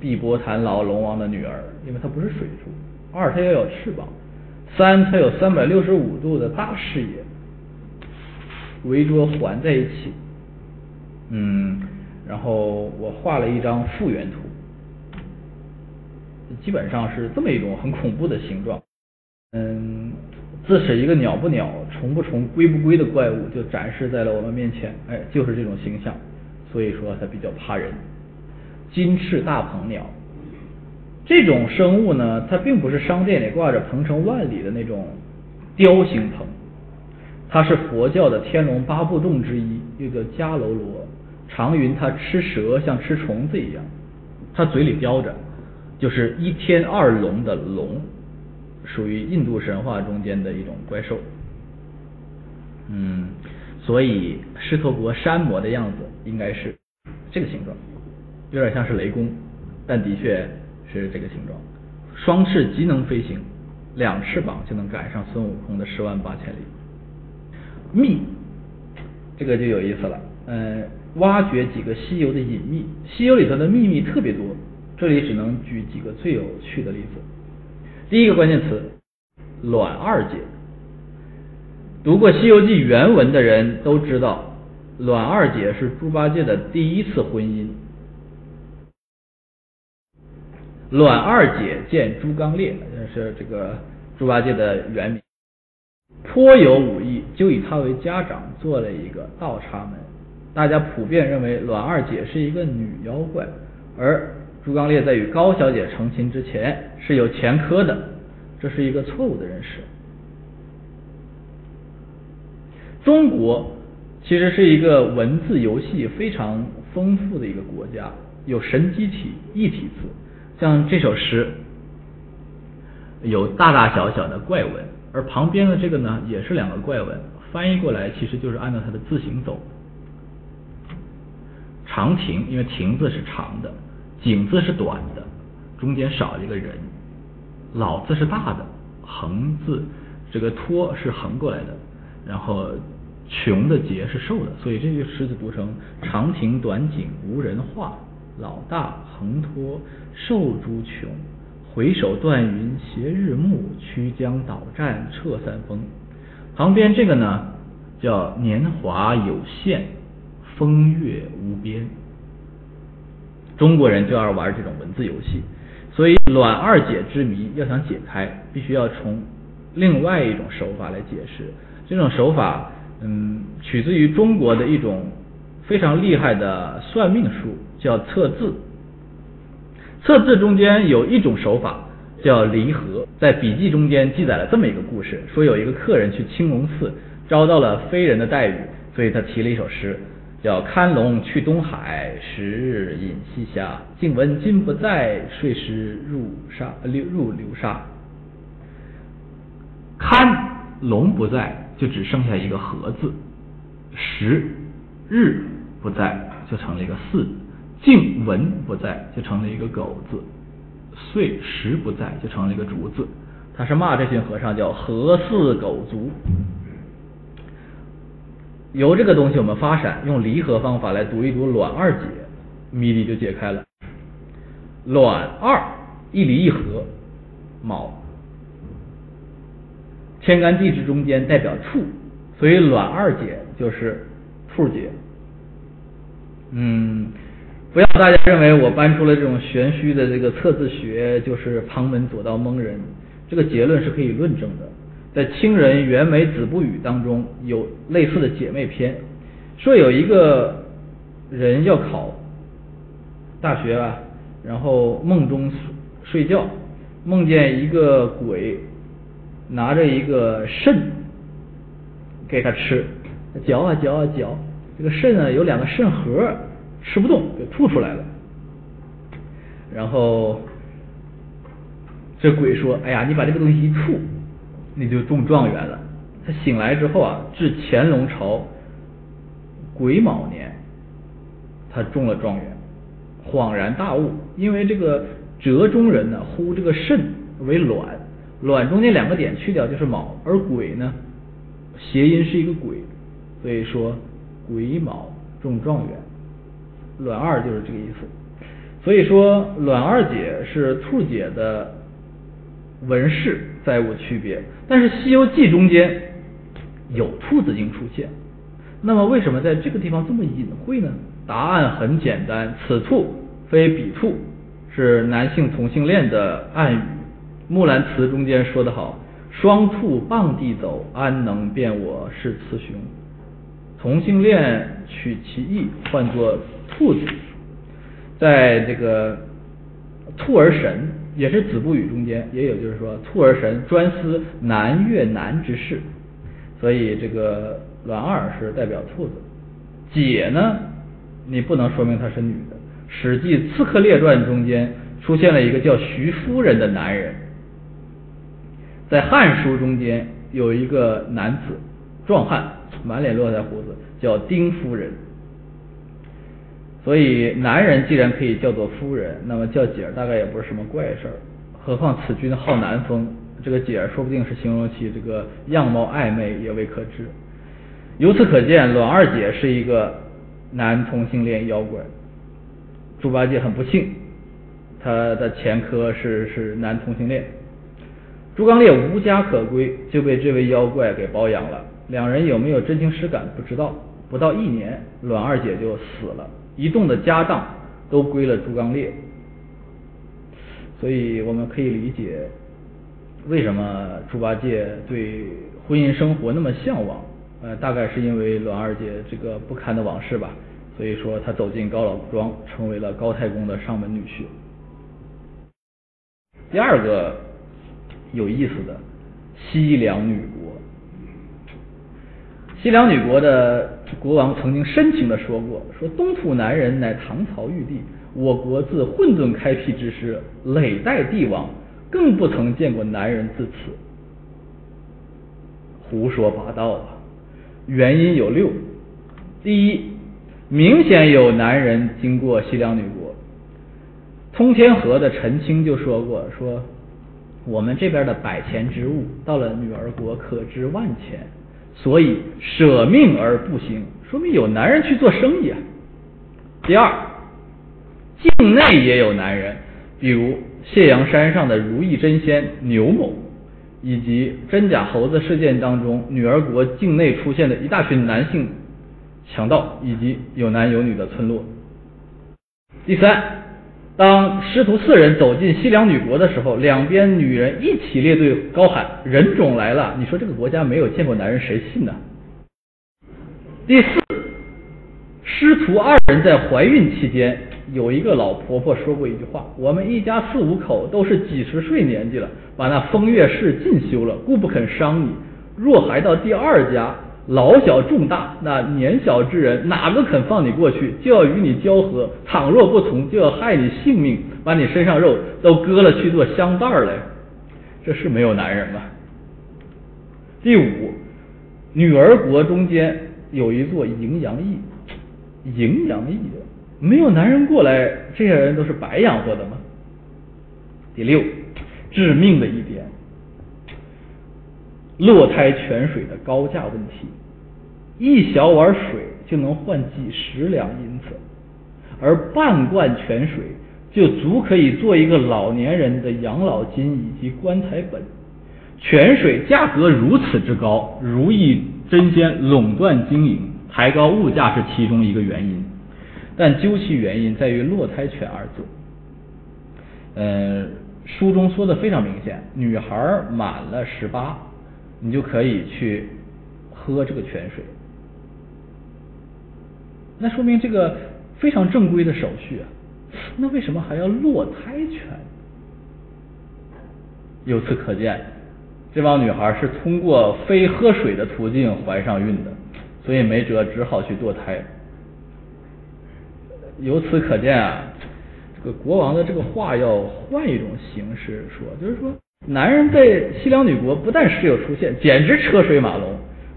碧波潭老龙王的女儿，因为她不是水族，二它要有翅膀，三它有三百六十五度的大视野，围桌环在一起。嗯，然后我画了一张复原图，基本上是这么一种很恐怖的形状。嗯，自是一个鸟不鸟、虫不虫、龟不龟的怪物就展示在了我们面前，哎，就是这种形象，所以说它比较怕人。金翅大鹏鸟，这种生物呢，它并不是商店里挂着鹏程万里的那种雕形鹏，它是佛教的天龙八部洞之一，又叫迦楼罗。常云它吃蛇像吃虫子一样，它嘴里叼着就是一天二龙的龙，属于印度神话中间的一种怪兽。嗯，所以狮驼国山魔的样子应该是这个形状，有点像是雷公，但的确是这个形状。双翅即能飞行，两翅膀就能赶上孙悟空的十万八千里。秘，这个就有意思了，嗯。挖掘几个西游的隐秘，西游里头的秘密特别多，这里只能举几个最有趣的例子。第一个关键词，卵二姐。读过《西游记》原文的人都知道，卵二姐是猪八戒的第一次婚姻。卵二姐见猪刚鬣，是这个猪八戒的原名，颇有武艺，就以他为家长，做了一个倒插门。大家普遍认为卵二姐是一个女妖怪，而朱刚烈在与高小姐成亲之前是有前科的，这是一个错误的认识。中国其实是一个文字游戏非常丰富的一个国家，有神机体、异体字，像这首诗有大大小小的怪文，而旁边的这个呢也是两个怪文，翻译过来其实就是按照它的字形走。长亭，因为亭字是长的，井字是短的，中间少一个人。老字是大的，横字这个托是横过来的，然后穷的节是瘦的，所以这句诗就读成长亭短井无人画，老大横托瘦猪穷，回首断云斜日暮，曲江倒战彻三峰。旁边这个呢叫年华有限。风月无边，中国人就爱玩这种文字游戏，所以卵二姐之谜要想解开，必须要从另外一种手法来解释。这种手法，嗯，取自于中国的一种非常厉害的算命术，叫测字。测字中间有一种手法叫离合，在笔记中间记载了这么一个故事：说有一个客人去青龙寺，遭到了非人的待遇，所以他提了一首诗。叫看龙去东海，时日隐西虾。静闻今不在，睡时入沙流入流沙。看龙不在，就只剩下一个和字。时日不在，就成了一个四。静闻不在，就成了一个狗字。岁时不在，就成了一个竹字。他是骂这群和尚叫和四狗族。由这个东西我们发闪，用离合方法来读一读卵二解，谜底就解开了。卵二一离一合，卯，天干地支中间代表兔，所以卵二解就是兔姐。嗯，不要大家认为我搬出了这种玄虚的这个测字学就是旁门左道蒙人，这个结论是可以论证的。在清人袁枚子不语当中有类似的姐妹篇，说有一个人要考大学啊，然后梦中睡觉，梦见一个鬼拿着一个肾给他吃，嚼啊嚼啊嚼，这个肾呢有两个肾核吃不动，给吐出来了，然后这鬼说：“哎呀，你把这个东西一吐。”你就中状元了。他醒来之后啊，至乾隆朝癸卯年，他中了状元，恍然大悟。因为这个折中人呢，呼这个肾为卵，卵中间两个点去掉就是卯，而癸呢，谐音是一个鬼，所以说癸卯中状元，卵二就是这个意思。所以说卵二姐是兔姐的纹饰再无区别。但是《西游记》中间有兔子精出现，那么为什么在这个地方这么隐晦呢？答案很简单，此兔非彼兔，是男性同性恋的暗语。《木兰辞》中间说得好：“双兔傍地走，安能辨我是雌雄？”同性恋取其意，换作兔子。在这个兔儿神也是子不语中间也有，就是说兔儿神专司南越南之事，所以这个栾二是代表兔子。解呢，你不能说明她是女的。《史记·刺客列传》中间出现了一个叫徐夫人的男人，在《汉书》中间有一个男子壮汉。满脸络腮胡子，叫丁夫人。所以男人既然可以叫做夫人，那么叫姐儿大概也不是什么怪事儿。何况此君好南风，这个姐儿说不定是形容其这个样貌暧昧，也未可知。由此可见，阮二姐是一个男同性恋妖怪。猪八戒很不幸，他的前科是是男同性恋。猪刚鬣无家可归，就被这位妖怪给包养了。两人有没有真情实感不知道。不到一年，阮二姐就死了，一栋的家当都归了猪刚鬣。所以我们可以理解，为什么猪八戒对婚姻生活那么向往。呃，大概是因为栾二姐这个不堪的往事吧。所以说，他走进高老庄，成为了高太公的上门女婿。第二个有意思的西凉女国。西凉女国的国王曾经深情的说过：“说东土南人乃唐朝玉帝，我国自混沌开辟之时，累代帝王，更不曾见过男人自此。”胡说八道啊！原因有六：第一，明显有男人经过西凉女国。通天河的陈清就说过：“说我们这边的百钱之物，到了女儿国可值万钱。”所以舍命而不行，说明有男人去做生意啊。第二，境内也有男人，比如谢阳山上的如意真仙牛某，以及真假猴子事件当中女儿国境内出现的一大群男性强盗，以及有男有女的村落。第三。当师徒四人走进西凉女国的时候，两边女人一起列队高喊：“人种来了！”你说这个国家没有见过男人，谁信呢？第四，师徒二人在怀孕期间，有一个老婆婆说过一句话：“我们一家四五口都是几十岁年纪了，把那风月事尽休了，故不肯伤你。若还到第二家。”老小重大，那年小之人哪个肯放你过去？就要与你交合，倘若不从，就要害你性命，把你身上肉都割了去做香袋儿来。这是没有男人吗？第五，女儿国中间有一座荥阳驿，荥阳驿没有男人过来，这些人都是白养活的吗？第六，致命的一点。落胎泉水的高价问题，一小碗水就能换几十两银子，而半罐泉水就足可以做一个老年人的养老金以及棺材本。泉水价格如此之高，如意真仙垄断经营，抬高物价是其中一个原因。但究其原因，在于落胎泉二字。呃，书中说的非常明显，女孩满了十八。你就可以去喝这个泉水，那说明这个非常正规的手续啊。那为什么还要落胎泉？由此可见，这帮女孩是通过非喝水的途径怀上孕的，所以没辙，只好去堕胎。由此可见啊，这个国王的这个话要换一种形式说，就是说。男人在西凉女国不但时有出现，简直车水马龙。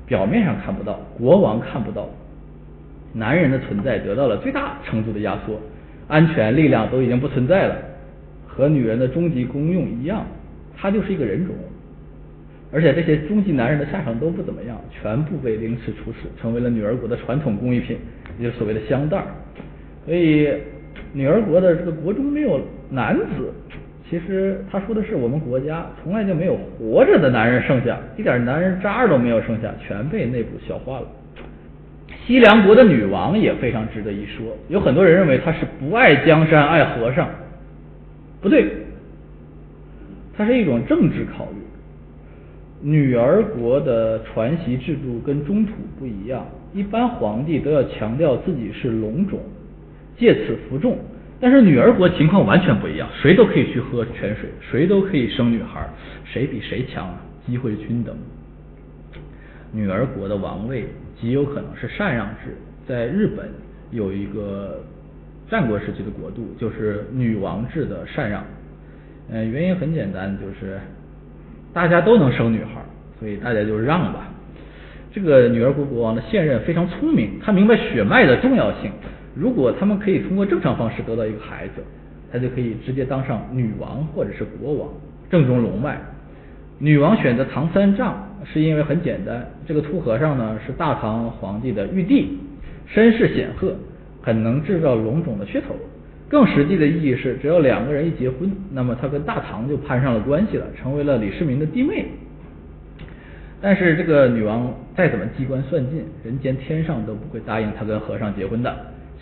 表面上看不到，国王看不到，男人的存在得到了最大程度的压缩，安全力量都已经不存在了，和女人的终极功用一样，他就是一个人种。而且这些终极男人的下场都不怎么样，全部被凌迟处死，成为了女儿国的传统工艺品，也就所谓的香袋儿。所以女儿国的这个国中没有男子。其实他说的是我们国家从来就没有活着的男人剩下，一点男人渣都没有剩下，全被内部消化了。西凉国的女王也非常值得一说，有很多人认为她是不爱江山爱和尚，不对，它是一种政治考虑。女儿国的传习制度跟中土不一样，一般皇帝都要强调自己是龙种，借此服众。但是女儿国情况完全不一样，谁都可以去喝泉水，谁都可以生女孩，谁比谁强啊？机会均等。女儿国的王位极有可能是禅让制，在日本有一个战国时期的国度，就是女王制的禅让。嗯，原因很简单，就是。大家都能生女孩，所以大家就让吧。这个女儿国国王的现任非常聪明，他明白血脉的重要性。如果他们可以通过正常方式得到一个孩子，他就可以直接当上女王或者是国王，正中龙脉。女王选择唐三藏是因为很简单，这个秃和尚呢是大唐皇帝的玉帝，身世显赫，很能制造龙种的噱头。更实际的意义是，只要两个人一结婚，那么他跟大唐就攀上了关系了，成为了李世民的弟妹。但是这个女王再怎么机关算尽，人间天上都不会答应她跟和尚结婚的。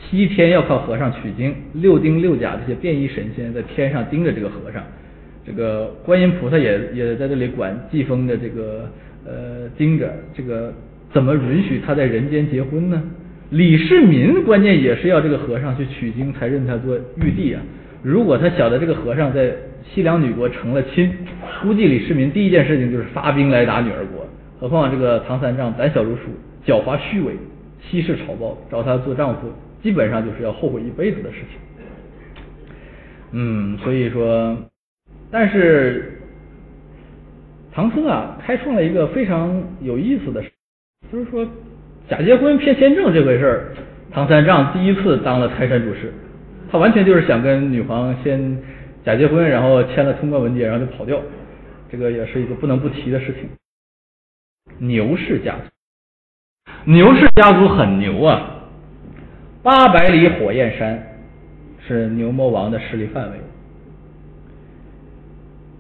西天要靠和尚取经，六丁六甲这些便衣神仙在天上盯着这个和尚，这个观音菩萨也也在这里管季风的这个呃盯着，这个怎么允许他在人间结婚呢？李世民关键也是要这个和尚去取经才认他做玉帝啊！如果他晓得这个和尚在西凉女国成了亲，估计李世民第一件事情就是发兵来打女儿国。何况这个唐三藏胆小如鼠、狡猾虚伪、欺世草包，找他做丈夫，基本上就是要后悔一辈子的事情。嗯，所以说，但是唐僧啊，开创了一个非常有意思的事，就是说。假结婚骗签证这回事儿，唐三藏第一次当了泰山主事，他完全就是想跟女皇先假结婚，然后签了通关文牒，然后就跑掉，这个也是一个不能不提的事情。牛氏家族，牛氏家族很牛啊，八百里火焰山是牛魔王的势力范围，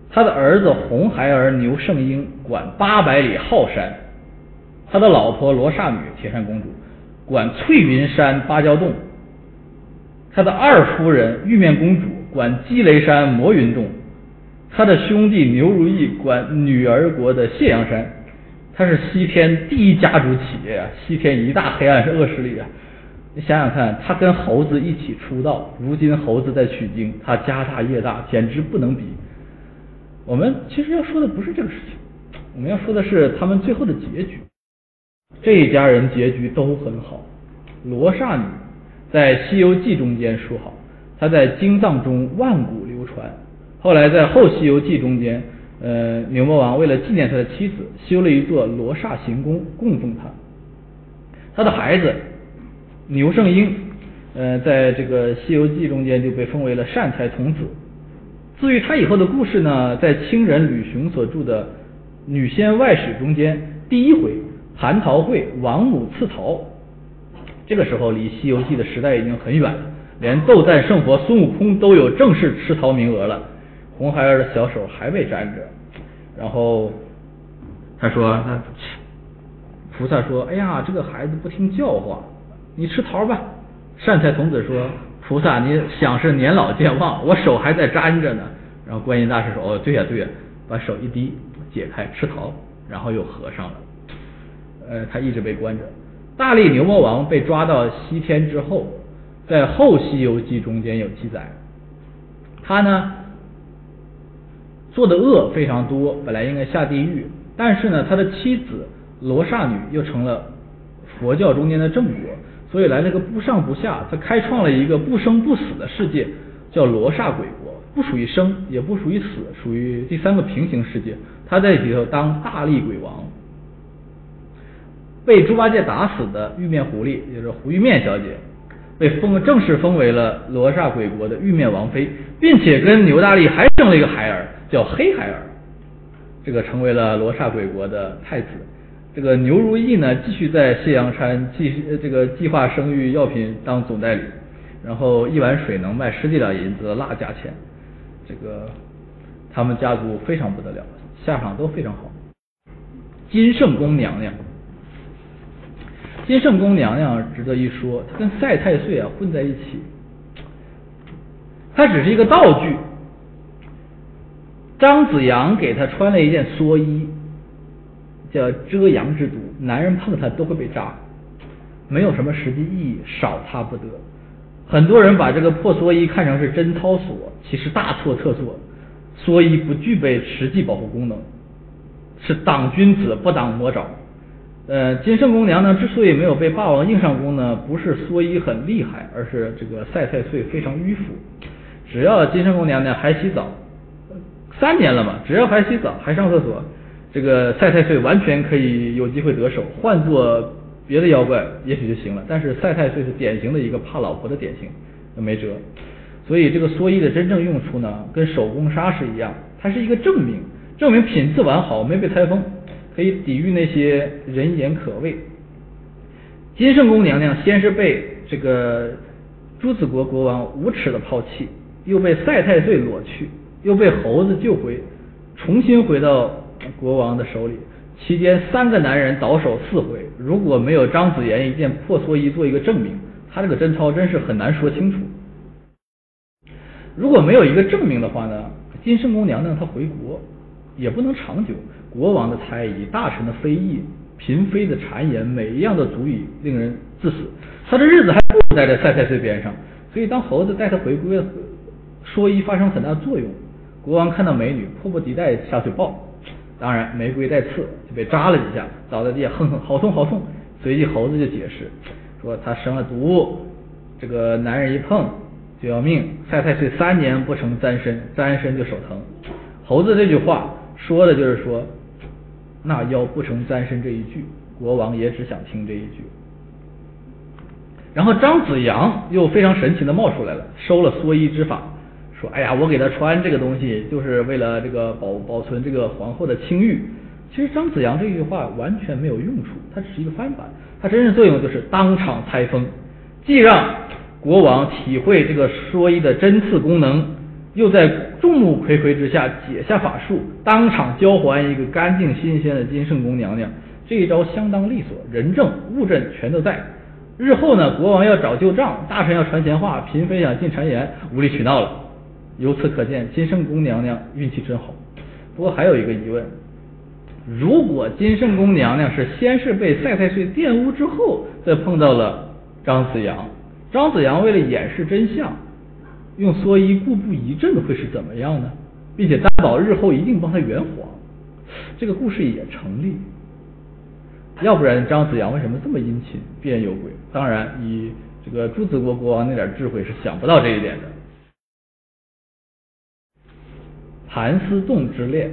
他的儿子红孩儿牛圣婴管八百里浩山。他的老婆罗刹女铁扇公主管翠云山芭蕉洞，他的二夫人玉面公主管积雷山魔云洞，他的兄弟牛如意管女儿国的谢阳山，他是西天第一家族企业啊，西天一大黑暗是恶势力啊！你想想看，他跟猴子一起出道，如今猴子在取经，他家大业大，简直不能比。我们其实要说的不是这个事情，我们要说的是他们最后的结局。这一家人结局都很好。罗刹女在《西游记》中间说好，她在经藏中万古流传。后来在《后西游记》中间，呃，牛魔王为了纪念他的妻子，修了一座罗刹行宫供奉他。他的孩子牛圣婴，呃，在这个《西游记》中间就被封为了善财童子。至于他以后的故事呢，在清人吕雄所著的《女仙外史》中间，第一回。蟠桃会，王母赐桃。这个时候离《西游记》的时代已经很远了，连斗战胜佛孙悟空都有正式吃桃名额了。红孩儿的小手还被粘着，然后他说：“那菩萨说，哎呀，这个孩子不听教化，你吃桃吧。”善财童子说：“菩萨，你想是年老健忘，我手还在粘着呢。”然后观音大师说：“哦，对呀对呀，把手一低，解开吃桃，然后又合上了。”呃，他一直被关着。大力牛魔王被抓到西天之后，在后《西游记》中间有记载，他呢做的恶非常多，本来应该下地狱，但是呢，他的妻子罗刹女又成了佛教中间的正果，所以来了个不上不下，他开创了一个不生不死的世界，叫罗刹鬼国，不属于生，也不属于死，属于第三个平行世界。他在里头当大力鬼王。被猪八戒打死的玉面狐狸，也就是胡玉面小姐，被封正式封为了罗刹鬼国的玉面王妃，并且跟牛大力还生了一个孩儿，叫黑孩儿，这个成为了罗刹鬼国的太子。这个牛如意呢，继续在谢阳山计这个计划生育药品当总代理，然后一碗水能卖十几两银子的辣价钱。这个他们家族非常不得了，下场都非常好。金圣宫娘娘，金圣宫娘娘值得一说，她跟赛太岁啊混在一起，她只是一个道具。张子阳给她穿了一件蓑衣，叫遮阳之毒，男人碰她都会被扎，没有什么实际意义，少她不得。很多人把这个破蓑衣看成是贞操锁，其实大错特错。蓑衣不具备实际保护功能，是挡君子不挡魔爪。呃，金圣宫娘娘之所以没有被霸王硬上弓呢，不是蓑衣很厉害，而是这个赛太岁非常迂腐。只要金圣宫娘娘还洗澡，三年了嘛，只要还洗澡还上厕所，这个赛太岁完全可以有机会得手。换做别的妖怪也许就行了，但是赛太岁是典型的一个怕老婆的典型，那没辙。所以这个蓑衣的真正用处呢，跟手工纱是一样，它是一个证明，证明品质完好，没被拆封，可以抵御那些人言可畏。金圣宫娘娘先是被这个朱子国国王无耻的抛弃，又被赛太岁裸去，又被猴子救回，重新回到国王的手里。期间三个男人倒手四回，如果没有张子妍一件破蓑衣做一个证明，他这个贞操真是很难说清楚。如果没有一个证明的话呢，金圣宫娘娘她回国也不能长久。国王的猜疑、大臣的非议、嫔妃的谗言，每一样都足以令人致死。她的日子还不如待在赛太岁边上。所以当猴子带她回归，蓑衣发生很大作用。国王看到美女，迫不及待下去抱。当然，玫瑰带刺，就被扎了几下，倒在地下，哼哼，好痛好痛。随即猴子就解释说，他生了毒，这个男人一碰就要命。赛太岁三年不成簪身，簪身就手疼。猴子这句话说的就是说，那妖不成簪身这一句，国王也只想听这一句。然后张子阳又非常神奇的冒出来了，收了蓑衣之法。说哎呀，我给他穿这个东西，就是为了这个保保存这个皇后的清誉。其实张子阳这句话完全没有用处，它只是一个翻版。它真正作用就是当场拆封，既让国王体会这个蓑衣的针刺功能，又在众目睽睽之下解下法术，当场交还一个干净新鲜的金圣宫娘娘。这一招相当利索，人证物证全都在。日后呢，国王要找旧账，大臣要传闲话，嫔妃想进谗言，无理取闹了。由此可见，金圣宫娘娘运气真好。不过还有一个疑问：如果金圣宫娘娘是先是被赛太岁玷污之后，再碰到了张子阳，张子阳为了掩饰真相，用蓑衣故布疑阵，会是怎么样呢？并且担保日后一定帮他圆谎，这个故事也成立。要不然张子阳为什么这么殷勤，必然有鬼？当然，以这个朱子国国王那点智慧是想不到这一点的。盘丝洞之恋，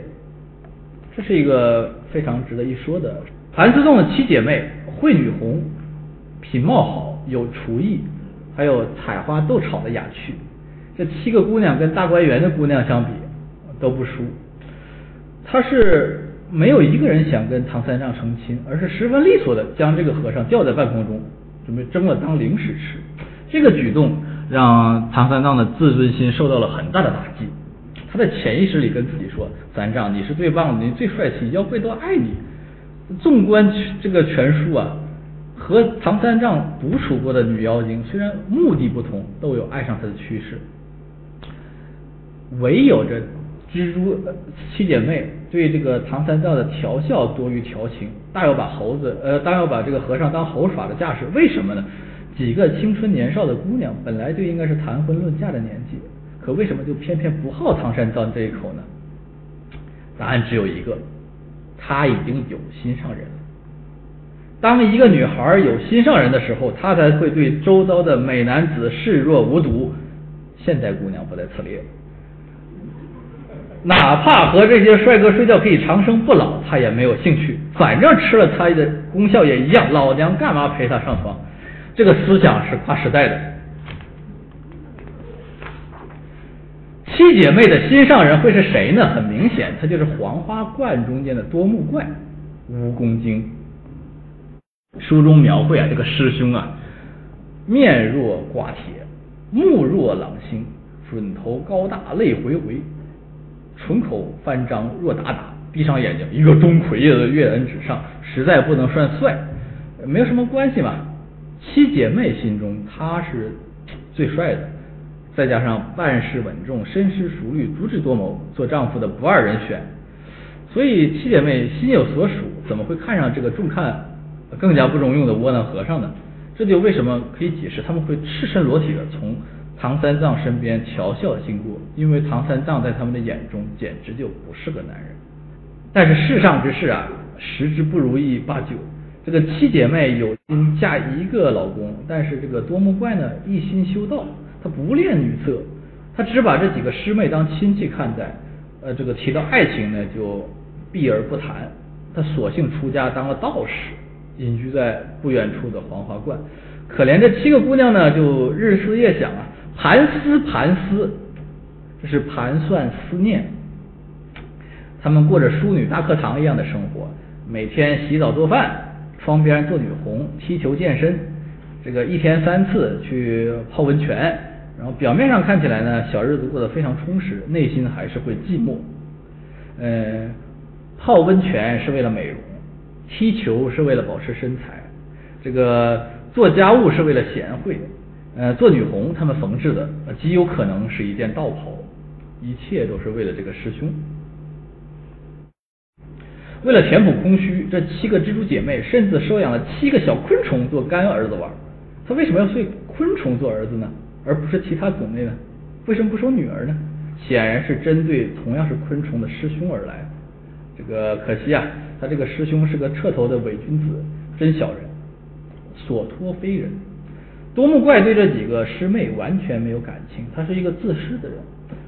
这是一个非常值得一说的。盘丝洞的七姐妹，惠女红，品貌好，有厨艺，还有采花斗草的雅趣。这七个姑娘跟大观园的姑娘相比都不输。她是没有一个人想跟唐三藏成亲，而是十分利索的将这个和尚吊在半空中，准备蒸了当零食吃。这个举动让唐三藏的自尊心受到了很大的打击。他在潜意识里跟自己说：“三藏，你是最棒的，你最帅气，妖怪都爱你。”纵观这个全书啊，和唐三藏独处过的女妖精，虽然目的不同，都有爱上他的趋势。唯有这蜘蛛七姐妹对这个唐三藏的调笑多于调情，大有把猴子呃，大要把这个和尚当猴耍的架势。为什么呢？几个青春年少的姑娘，本来就应该是谈婚论嫁的年纪。可为什么就偏偏不好唐三藏这一口呢？答案只有一个，他已经有心上人了。当一个女孩有心上人的时候，她才会对周遭的美男子视若无睹。现代姑娘不在此列，哪怕和这些帅哥睡觉可以长生不老，她也没有兴趣。反正吃了他的功效也一样，老娘干嘛陪他上床？这个思想是跨时代的。七姐妹的心上人会是谁呢？很明显，他就是黄花观中间的多目怪蜈蚣精。书中描绘啊，这个师兄啊，面若挂铁，目若朗星，准头高大，泪回回，唇口翻张若打打，闭上眼睛，一个钟馗的跃然纸上，实在不能算帅，没有什么关系嘛。七姐妹心中他是最帅的，再加上办事稳重、深思熟虑、足智多谋，做丈夫的不二人选。所以七姐妹心有所属，怎么会看上这个重看更加不中用的窝囊和尚呢？这就为什么可以解释他们会赤身裸体的从唐三藏身边调笑经过，因为唐三藏在他们的眼中简直就不是个男人。但是世上之事啊，十之不如意八九。这个七姐妹有心嫁一个老公，但是这个多木怪呢一心修道，他不恋女色，他只把这几个师妹当亲戚看待。呃，这个提到爱情呢就避而不谈。他索性出家当了道士，隐居在不远处的黄花观。可怜这七个姑娘呢，就日思夜想啊，盘思盘思，这是盘算思念。他们过着淑女大课堂一样的生活，每天洗澡做饭。窗边做女红，踢球健身，这个一天三次去泡温泉，然后表面上看起来呢，小日子过得非常充实，内心还是会寂寞。呃，泡温泉是为了美容，踢球是为了保持身材，这个做家务是为了贤惠，呃，做女红他们缝制的极有可能是一件道袍，一切都是为了这个师兄。为了填补空虚，这七个蜘蛛姐妹甚至收养了七个小昆虫做干儿子玩。她为什么要睡昆虫做儿子呢？而不是其他种类呢？为什么不收女儿呢？显然是针对同样是昆虫的师兄而来。这个可惜啊，他这个师兄是个彻头的伪君子，真小人，所托非人。多木怪对这几个师妹完全没有感情，他是一个自私的人，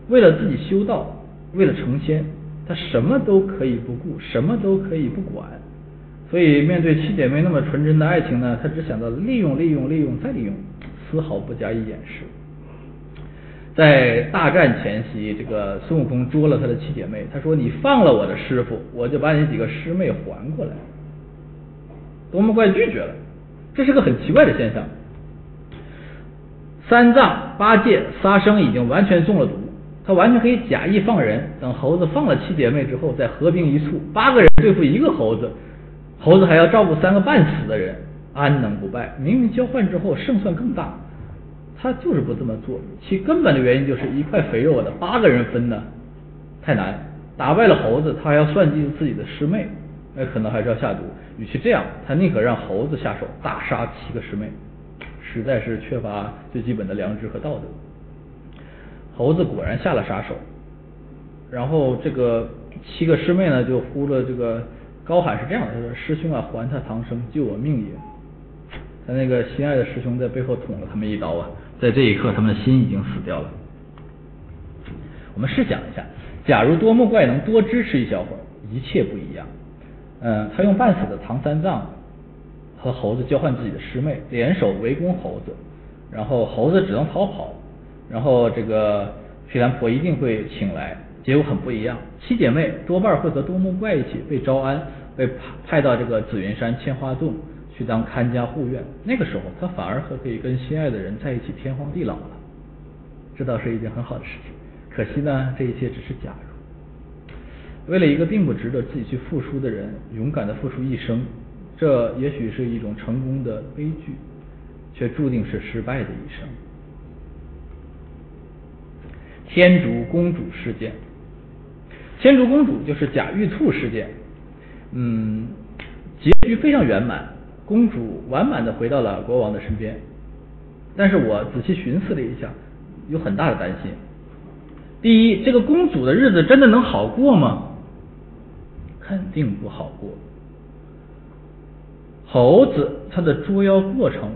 为了自己修道，为了成仙。他什么都可以不顾，什么都可以不管，所以面对七姐妹那么纯真的爱情呢，他只想到利用、利用、利用再利用，丝毫不加以掩饰。在大战前夕，这个孙悟空捉了他的七姐妹，他说：“你放了我的师傅，我就把你几个师妹还过来。”多么怪拒绝了，这是个很奇怪的现象。三藏、八戒、沙僧已经完全中了毒。他完全可以假意放人，等猴子放了七姐妹之后，再合兵一处，八个人对付一个猴子，猴子还要照顾三个半死的人，安能不败？明明交换之后胜算更大，他就是不这么做。其根本的原因就是一块肥肉的八个人分呢太难，打败了猴子，他还要算计自己的师妹，那可能还是要下毒。与其这样，他宁可让猴子下手大杀七个师妹，实在是缺乏最基本的良知和道德。猴子果然下了杀手，然后这个七个师妹呢就呼了这个高喊是这样的：他说师兄啊，还他唐僧，救我命也！他那个心爱的师兄在背后捅了他们一刀啊，在这一刻，他们的心已经死掉了。我们试想一下，假如多木怪能多支持一小会儿，一切不一样。嗯，他用半死的唐三藏和猴子交换自己的师妹，联手围攻猴子，然后猴子只能逃跑。然后这个毗蓝婆一定会请来，结果很不一样。七姐妹多半会和多木怪一起被招安，被派派到这个紫云山千花洞去当看家护院。那个时候，他反而和可以跟心爱的人在一起天荒地老了，这倒是一件很好的事情。可惜呢，这一切只是假如。为了一个并不值得自己去付出的人，勇敢的付出一生，这也许是一种成功的悲剧，却注定是失败的一生。天竺公主事件，天竺公主就是假玉兔事件，嗯，结局非常圆满，公主完满的回到了国王的身边。但是我仔细寻思了一下，有很大的担心。第一，这个公主的日子真的能好过吗？肯定不好过。猴子他的捉妖过程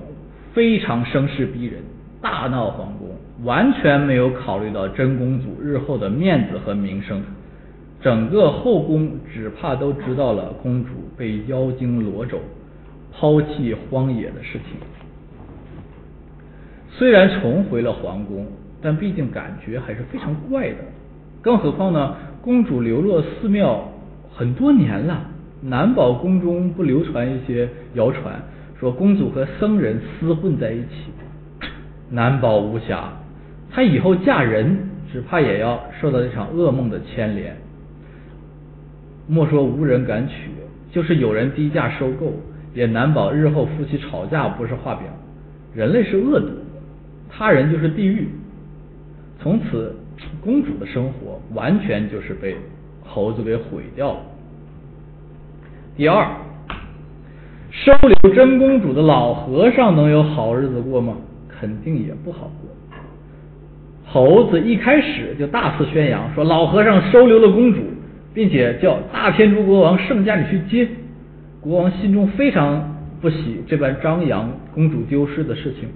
非常声势逼人，大闹皇宫。完全没有考虑到真公主日后的面子和名声，整个后宫只怕都知道了公主被妖精罗走、抛弃荒野的事情。虽然重回了皇宫，但毕竟感觉还是非常怪的。更何况呢，公主流落寺庙很多年了，难保宫中不流传一些谣传，说公主和僧人厮混在一起，难保无瑕。她以后嫁人只怕也要受到这场噩梦的牵连。莫说无人敢娶，就是有人低价收购，也难保日后夫妻吵架不是画饼。人类是恶毒，他人就是地狱。从此，公主的生活完全就是被猴子给毁掉了。第二，收留真公主的老和尚能有好日子过吗？肯定也不好过。猴子一开始就大肆宣扬说老和尚收留了公主。并且叫大天竺国王圣驾你去接，国王心中非常不喜这般张扬公主丢失的事情，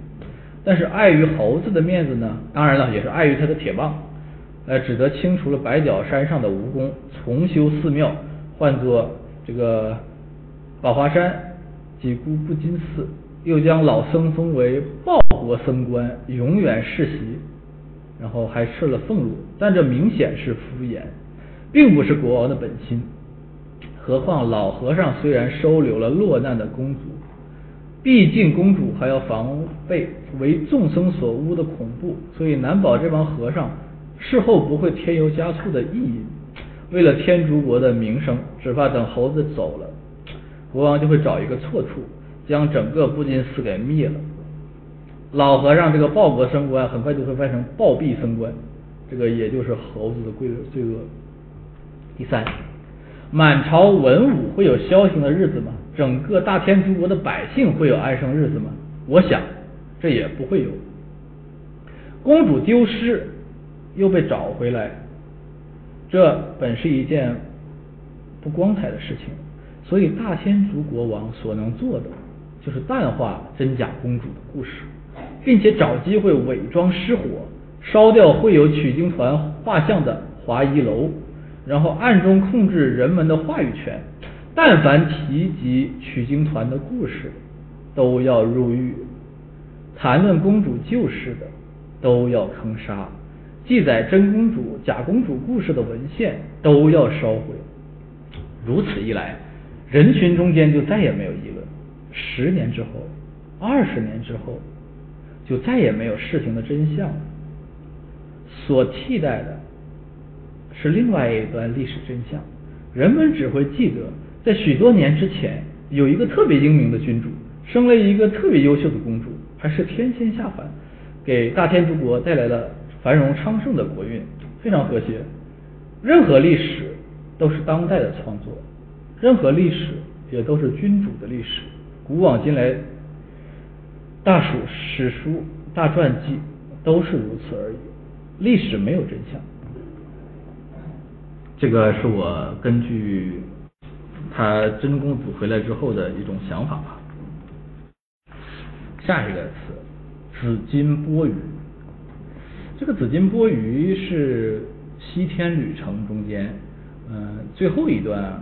但是碍于猴子的面子呢，当然了，也是碍于他的铁棒，呃，只得清除了白角山上的蜈蚣，重修寺庙，换作这个宝华山几孤不金寺，又将老僧封为报国僧官，永远世袭，然后还设了俸禄，但这明显是敷衍。并不是国王的本心，何况老和尚虽然收留了落难的公主，毕竟公主还要防备为众生所污的恐怖，所以难保这帮和尚事后不会添油加醋的意淫。为了天竺国的名声，只怕等猴子走了，国王就会找一个错处，将整个布金寺给灭了。老和尚这个报国升官，很快就会变成暴毙升官，这个也就是猴子的罪罪恶。第三，满朝文武会有消停的日子吗？整个大天竺国的百姓会有安生日子吗？我想，这也不会有。公主丢失又被找回来，这本是一件不光彩的事情。所以大天竺国王所能做的，就是淡化真假公主的故事，并且找机会伪装失火，烧掉会有取经团画像的华夷楼。然后暗中控制人们的话语权，但凡提及取经团的故事，都要入狱；谈论公主旧事的，都要坑杀；记载真公主、假公主故事的文献，都要烧毁。如此一来，人群中间就再也没有议论。十年之后，二十年之后，就再也没有事情的真相。所替代的。是另外一段历史真相，人们只会记得，在许多年之前，有一个特别英明的君主，生了一个特别优秀的公主，还是天仙下凡，给大天竺国带来了繁荣昌盛的国运，非常和谐。任何历史都是当代的创作，任何历史也都是君主的历史。古往今来，大蜀史书、大传记都是如此而已。历史没有真相。这个是我根据他真公主回来之后的一种想法吧。下一个词，紫金钵盂。这个紫金钵盂是西天旅程中间，嗯，最后一段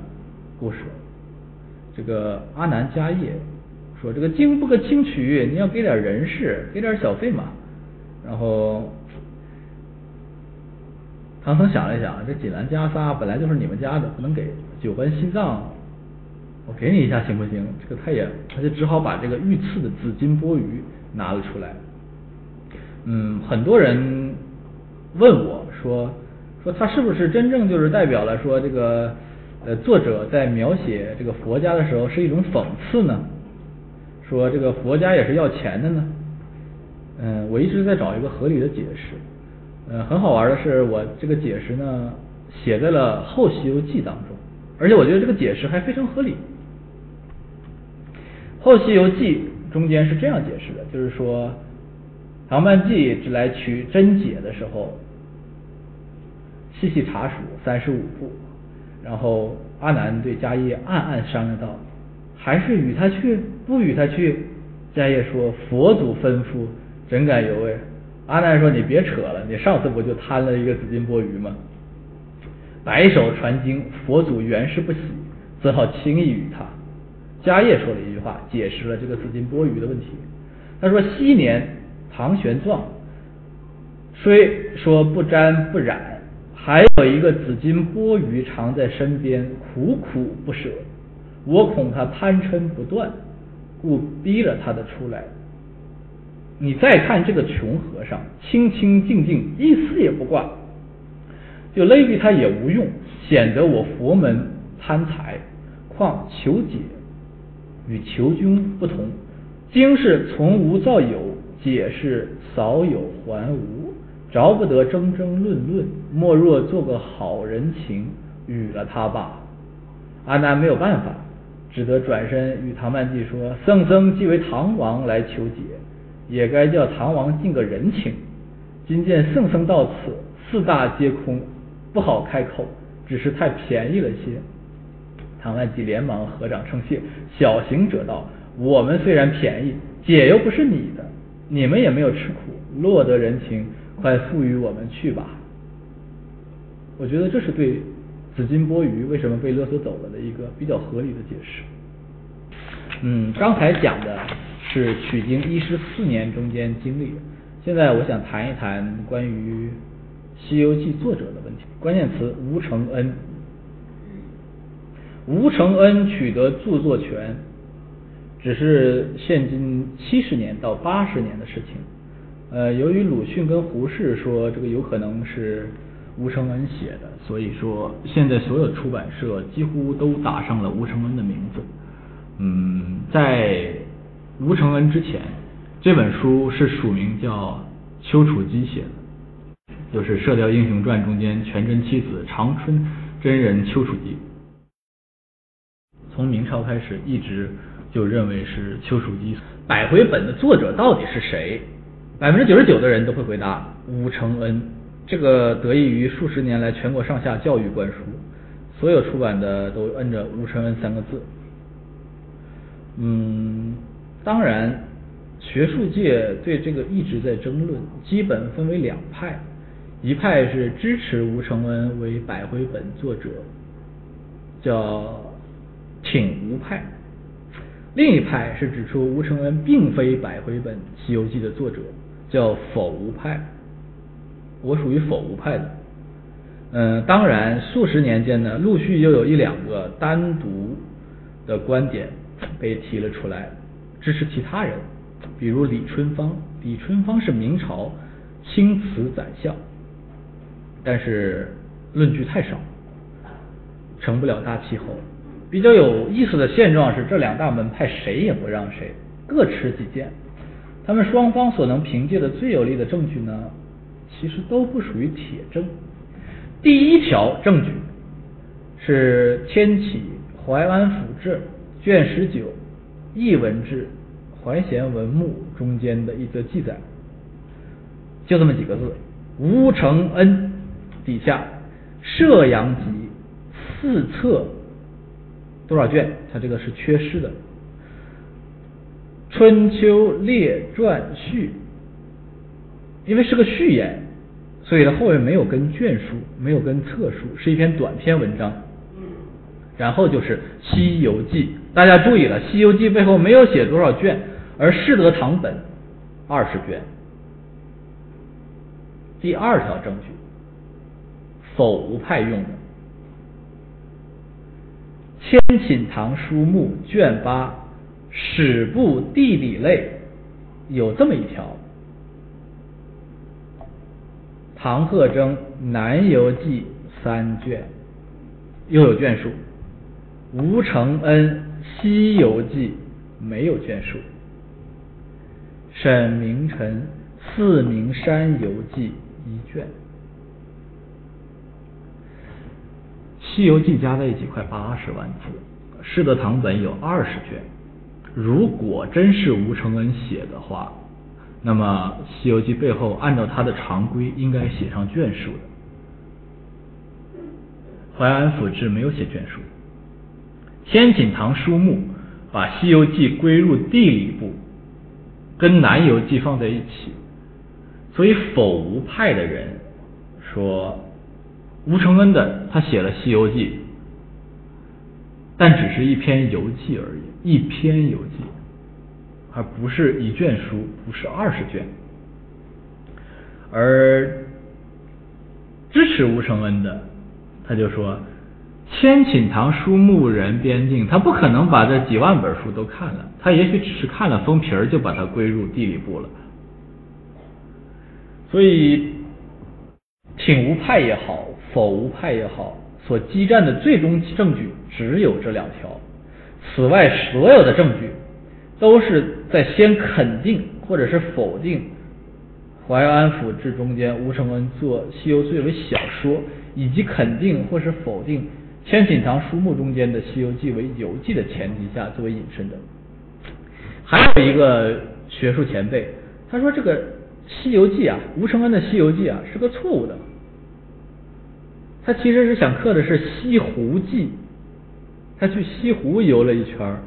故事。这个阿难迦叶说：“这个经不可轻取，你要给点人事，给点小费嘛。”然后。唐僧想了一想，这锦兰袈裟本来就是你们家的，不能给九环西藏，我给你一下行不行？这个他也他就只好把这个御赐的紫金钵盂拿了出来。嗯，很多人问我说说他是不是真正就是代表了说这个呃作者在描写这个佛家的时候是一种讽刺呢？说这个佛家也是要钱的呢？嗯，我一直在找一个合理的解释。呃，很好玩的是，我这个解释呢写在了《后西游记》当中，而且我觉得这个解释还非常合理。《后西游记》中间是这样解释的，就是说，唐曼记只来取真解的时候，细细查数三十五部，然后阿难对迦叶暗暗商量道：“还是与他去，不与他去？”迦叶说：“佛祖吩咐，怎敢有违？”阿难说：“你别扯了，你上次不就贪了一个紫金钵盂吗？”白手传经，佛祖原是不喜，只好轻易与他。迦叶说了一句话，解释了这个紫金钵盂的问题。他说：“昔年唐玄奘虽说不沾不染，还有一个紫金钵盂常在身边，苦苦不舍。我恐他贪嗔不断，故逼了他的出来。”你再看这个穷和尚，清清静静，一丝也不挂，就勒逼他也无用，显得我佛门贪财，况求解与求君不同。经是从无造有，解是少有还无，着不得争争论论，莫若做个好人情，与了他罢。阿难没有办法，只得转身与唐曼记说：“圣僧既为唐王来求解，也该叫唐王尽个人情。今见圣僧到此，四大皆空，不好开口，只是太便宜了些。”唐万吉连忙合掌称谢。小行者道。我们虽然便宜，解又不是你的，你们也没有吃苦，落得人情，快付与我们去吧。我觉得这是对紫金钵盂为什么被勒索走了的一个比较合理的解释。嗯，刚才讲的是取经一十四年中间经历，现在我想谈一谈关于《西游记》作者的问题。关键词：吴承恩。吴承恩取得著作权。只是现今七十年到八十年的事情。呃，由于鲁迅跟胡适说这个有可能是吴承恩写的，所以说现在所有出版社几乎都打上了吴承恩的名字。嗯，在吴承恩之前，这本书是署名叫丘处机写的，就是《射雕英雄传》中间全真七子长春真人丘处机。从明朝开始一直。就认为是丘处机。百回本的作者到底是谁？百分之九十九的人都会回答吴承恩。这个得益于数十年来全国上下教育灌输，所有出版的都摁着吴承恩三个字。嗯，当然，学术界对这个一直在争论，基本分为两派，一派是支持吴承恩为百回本作者，叫挺吴派。另一派是指出吴承恩并非百回本《西游记》的作者，叫否吴派。我属于否吴派的。嗯，当然，数十年间呢，陆续又有一两个单独的观点被提了出来，支持其他人，比如李春芳。李春芳是明朝青瓷宰相，但是论据太少，成不了大气候。比较有意思的现状是，这两大门派谁也不让谁，各持己见。他们双方所能凭借的最有力的证据呢，其实都不属于铁证。第一条证据是《天启淮安府志》卷十九译文志怀贤文目中间的一则记载，就这么几个字：吴承恩底下射阳集四册。多少卷？它这个是缺失的，《春秋列传序》，因为是个序言，所以它后面没有跟卷书，没有跟册书，是一篇短篇文章。然后就是《西游记》，大家注意了，《西游记》背后没有写多少卷，而适得堂本二十卷。第二条证据，否无派用的。《千顷堂书目》卷八史部地理类有这么一条，唐鹤征《南游记》三卷，又有卷数；吴承恩《西游记》没有卷数；沈明诚《四明山游记》一卷。《西游记》加在一起快八十万字，适得堂本有二十卷。如果真是吴承恩写的话，那么《西游记》背后按照他的常规应该写上卷数的。淮安府志没有写卷数，天锦堂书目把《西游记》归入地理部，跟《南游记》放在一起，所以否无派的人说。吴承恩的，他写了《西游记》，但只是一篇游记而已，一篇游记，而不是一卷书，不是二十卷。而支持吴承恩的，他就说：“千顷堂书目人编定，他不可能把这几万本书都看了，他也许只是看了封皮儿，就把它归入地理部了。”所以，挺吴派也好。否吴派也好，所激战的最终证据只有这两条。此外，所有的证据都是在先肯定或者是否定《淮安府志》中间吴承恩做《西游记》为小说，以及肯定或是否定《千品堂书目》中间的《西游记》为游记的前提下作为引申的。还有一个学术前辈，他说这个《西游记》啊，吴承恩的《西游记》啊是个错误的。他其实是想刻的是西湖记，他去西湖游了一圈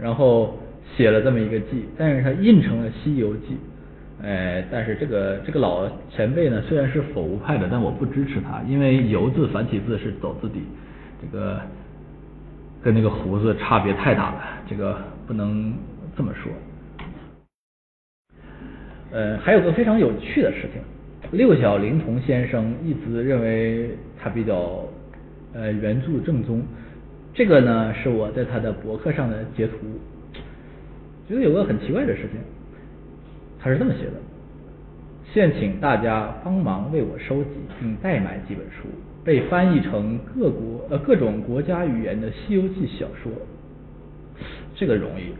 然后写了这么一个记，但是他印成了《西游记》。哎，但是这个这个老前辈呢，虽然是否吴派的，但我不支持他，因为游字繁体字是走字底，这个跟那个胡子差别太大了，这个不能这么说。呃，还有个非常有趣的事情。六小龄童先生一直认为他比较呃原著正宗，这个呢是我在他的博客上的截图，觉得有个很奇怪的事情，他是这么写的：现请大家帮忙为我收集并代买几本书，被翻译成各国呃各种国家语言的《西游记》小说，这个容易，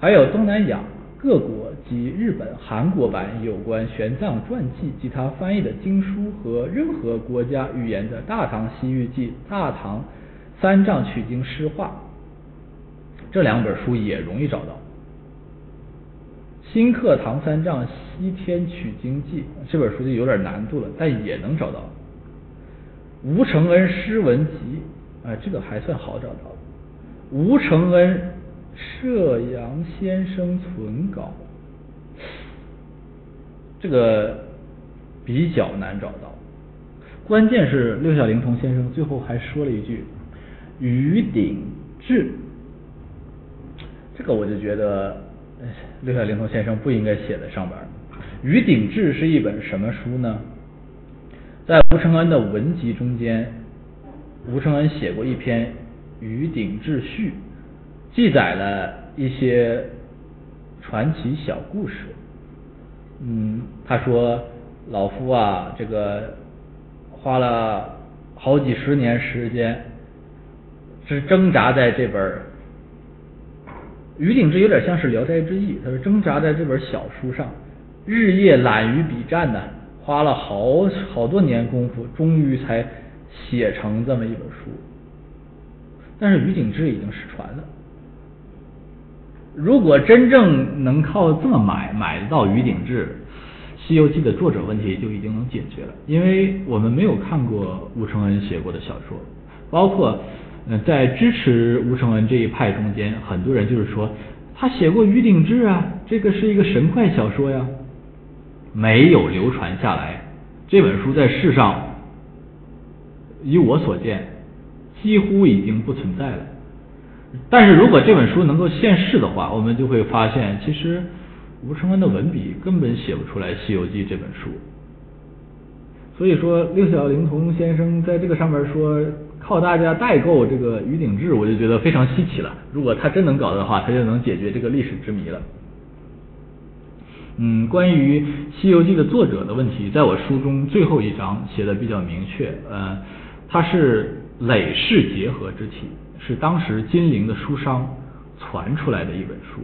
还有东南亚。各国及日本、韩国版有关玄奘传记及他翻译的经书和任何国家语言的《大唐西域记》《大唐三藏取经诗话》，这两本书也容易找到。新课唐三藏西天取经记这本书就有点难度了，但也能找到。吴承恩诗文集，啊，这个还算好找到。吴承恩。射阳先生存稿，这个比较难找到。关键是六小龄童先生最后还说了一句“于鼎志”，这个我就觉得六小龄童先生不应该写在上边。“于鼎志”是一本什么书呢？在吴承恩的文集中间，吴承恩写过一篇《于鼎志序》。记载了一些传奇小故事。嗯，他说老夫啊，这个花了好几十年时间，是挣扎在这本《于鼎志》有点像是《聊斋志异》，他说挣扎在这本小书上，日夜懒于笔战呢，花了好好多年功夫，终于才写成这么一本书。但是于鼎之已经失传了。如果真正能靠这么买买得到《于鼎志》《西游记》的作者问题就已经能解决了，因为我们没有看过吴承恩写过的小说，包括嗯在支持吴承恩这一派中间，很多人就是说他写过《于鼎志》啊，这个是一个神怪小说呀，没有流传下来。这本书在世上，以我所见，几乎已经不存在了。但是如果这本书能够现世的话，我们就会发现，其实吴承恩的文笔根本写不出来《西游记》这本书。所以说，六小龄童先生在这个上面说靠大家代购这个《于鼎志》，我就觉得非常稀奇了。如果他真能搞的话，他就能解决这个历史之谜了。嗯，关于《西游记》的作者的问题，在我书中最后一章写的比较明确，呃，它是累世结合之体。是当时金陵的书商传出来的一本书。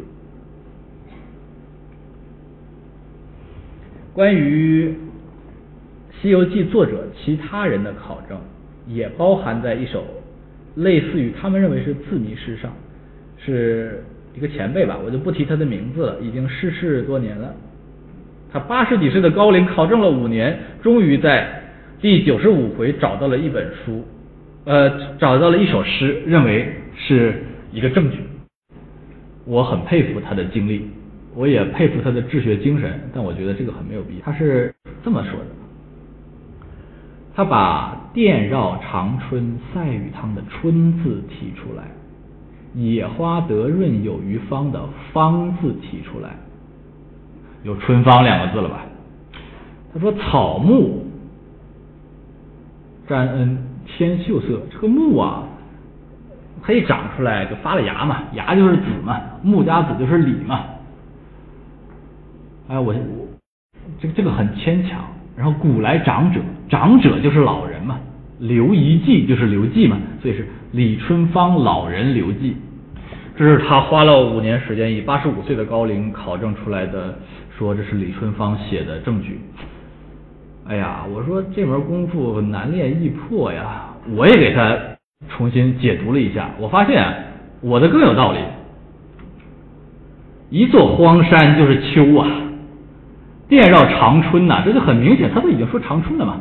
关于《西游记》作者其他人的考证，也包含在一首类似于他们认为是字谜诗上，是一个前辈吧，我就不提他的名字了，已经逝世多年了。他八十几岁的高龄，考证了五年，终于在第九十五回找到了一本书。呃，找到了一首诗，认为是一个证据。我很佩服他的经历，我也佩服他的治学精神，但我觉得这个很没有必要。他是这么说的：他把“电绕长春赛雨汤”的“春”字提出来，“野花得润有余芳”的“芳”字提出来，有“春芳”两个字了吧？他说：“草木沾恩。”天秀色，这个木啊，它一长出来就发了芽嘛，芽就是子嘛，木加子就是李嘛。哎，我这个这个很牵强。然后古来长者，长者就是老人嘛，刘遗迹就是刘季嘛，所以是李春芳老人刘季。这是他花了五年时间，以八十五岁的高龄考证出来的，说这是李春芳写的证据。哎呀，我说这门功夫难练易破呀，我也给他重新解读了一下，我发现我的更有道理。一座荒山就是秋啊，遍绕长春呐，这就很明显，他都已经说长春了嘛。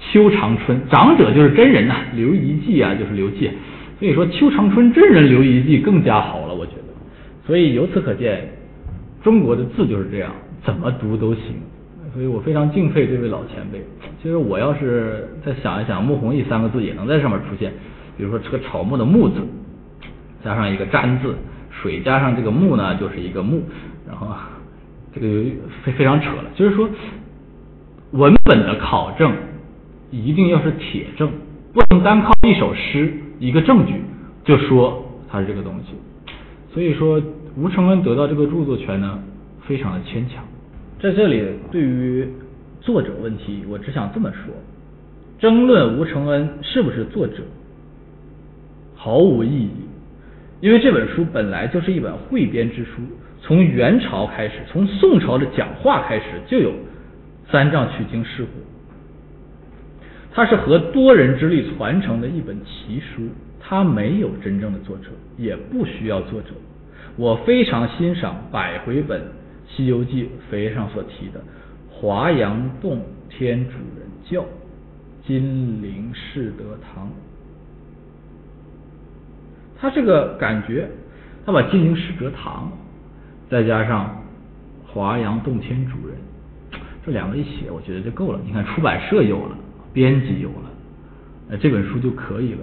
秋长春，长者就是真人呐，刘遗迹啊就是刘季，所以说秋长春真人刘遗迹更加好了，我觉得。所以由此可见，中国的字就是这样，怎么读都行。所以我非常敬佩这位老前辈。其实我要是再想一想，穆弘毅三个字也能在上面出现，比如说这个草木的木字，加上一个占字，水加上这个木呢，就是一个木，然后这个非非常扯了。就是说，文本的考证一定要是铁证，不能单靠一首诗一个证据就说它是这个东西。所以说，吴承恩得到这个著作权呢，非常的牵强。在这里，对于作者问题，我只想这么说：争论吴承恩是不是作者，毫无意义。因为这本书本来就是一本汇编之书，从元朝开始，从宋朝的讲话开始，就有三藏取经事故。它是和多人之力传承的一本奇书，它没有真正的作者，也不需要作者。我非常欣赏百回本。《西游记》扉上所提的华阳洞天主人教，金陵世德堂，他这个感觉，他把金陵世德堂再加上华阳洞天主人这两个一写，我觉得就够了。你看出版社有了，编辑有了，呃，这本书就可以了。